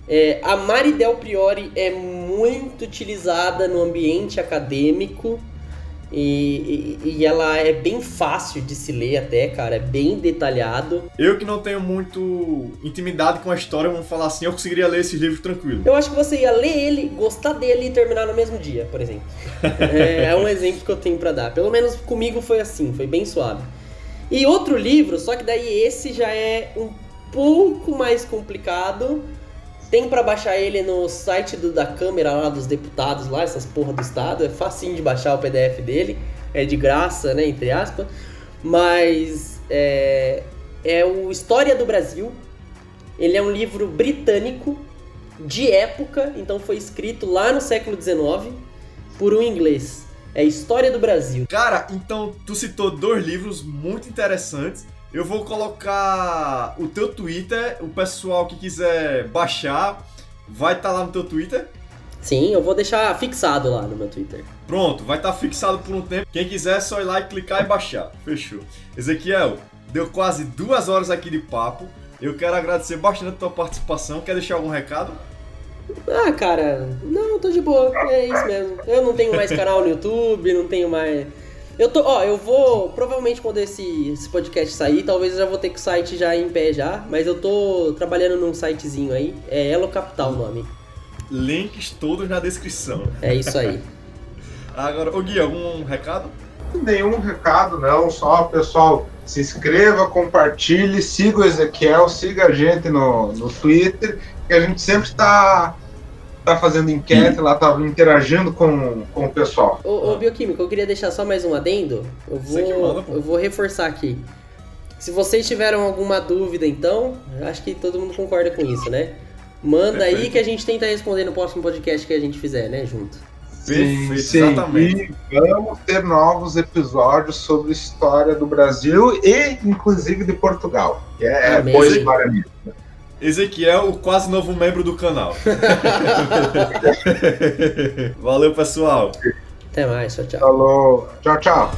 É, a Mari Del Priori é muito utilizada no ambiente acadêmico e, e, e, ela é bem fácil de se ler até, cara, é bem detalhado. Eu que não tenho muito intimidade com a história, vamos falar assim, eu conseguiria ler esses livros tranquilo. Eu acho que você ia ler ele, gostar dele e terminar no mesmo dia, por exemplo. [laughs] é, é um exemplo que eu tenho para dar. Pelo menos comigo foi assim, foi bem suave. E outro livro, só que daí esse já é um pouco mais complicado, tem para baixar ele no site do, da Câmara lá dos deputados lá, essas porra do estado. É facinho de baixar o PDF dele. É de graça, né? Entre aspas. Mas é, é o História do Brasil. Ele é um livro britânico de época, então foi escrito lá no século XIX por um inglês. É História do Brasil. Cara, então tu citou dois livros muito interessantes. Eu vou colocar o teu Twitter, o pessoal que quiser baixar, vai estar tá lá no teu Twitter. Sim, eu vou deixar fixado lá no meu Twitter. Pronto, vai estar tá fixado por um tempo. Quem quiser é só ir lá e clicar e baixar. Fechou. Ezequiel, deu quase duas horas aqui de papo. Eu quero agradecer bastante a tua participação. Quer deixar algum recado? Ah, cara, não, tô de boa. É isso mesmo. Eu não tenho mais canal no YouTube, não tenho mais eu tô, ó, eu vou. Provavelmente quando esse, esse podcast sair, talvez eu já vou ter que o site já em pé já. Mas eu tô trabalhando num sitezinho aí. É Elo Capital o nome. Links todos na descrição. É isso aí. [laughs] Agora, ô Gui, algum recado? Nenhum recado, não. Só, pessoal, se inscreva, compartilhe, siga o Ezequiel, siga a gente no, no Twitter, que a gente sempre está tá fazendo enquete lá, tá interagindo com, com o pessoal. Ô, ô Bioquímico, eu queria deixar só mais um adendo. Eu vou, manda, eu vou reforçar aqui. Se vocês tiveram alguma dúvida, então, acho que todo mundo concorda com isso, né? Manda Perfeito. aí que a gente tenta responder no próximo podcast que a gente fizer, né, junto. Perfeito, sim, exatamente. E vamos ter novos episódios sobre história do Brasil e, inclusive, de Portugal. Que é, é boa história mesmo. Ezequiel, o quase novo membro do canal. [laughs] Valeu, pessoal. Até mais, tchau, tchau. Falou. Tchau, tchau.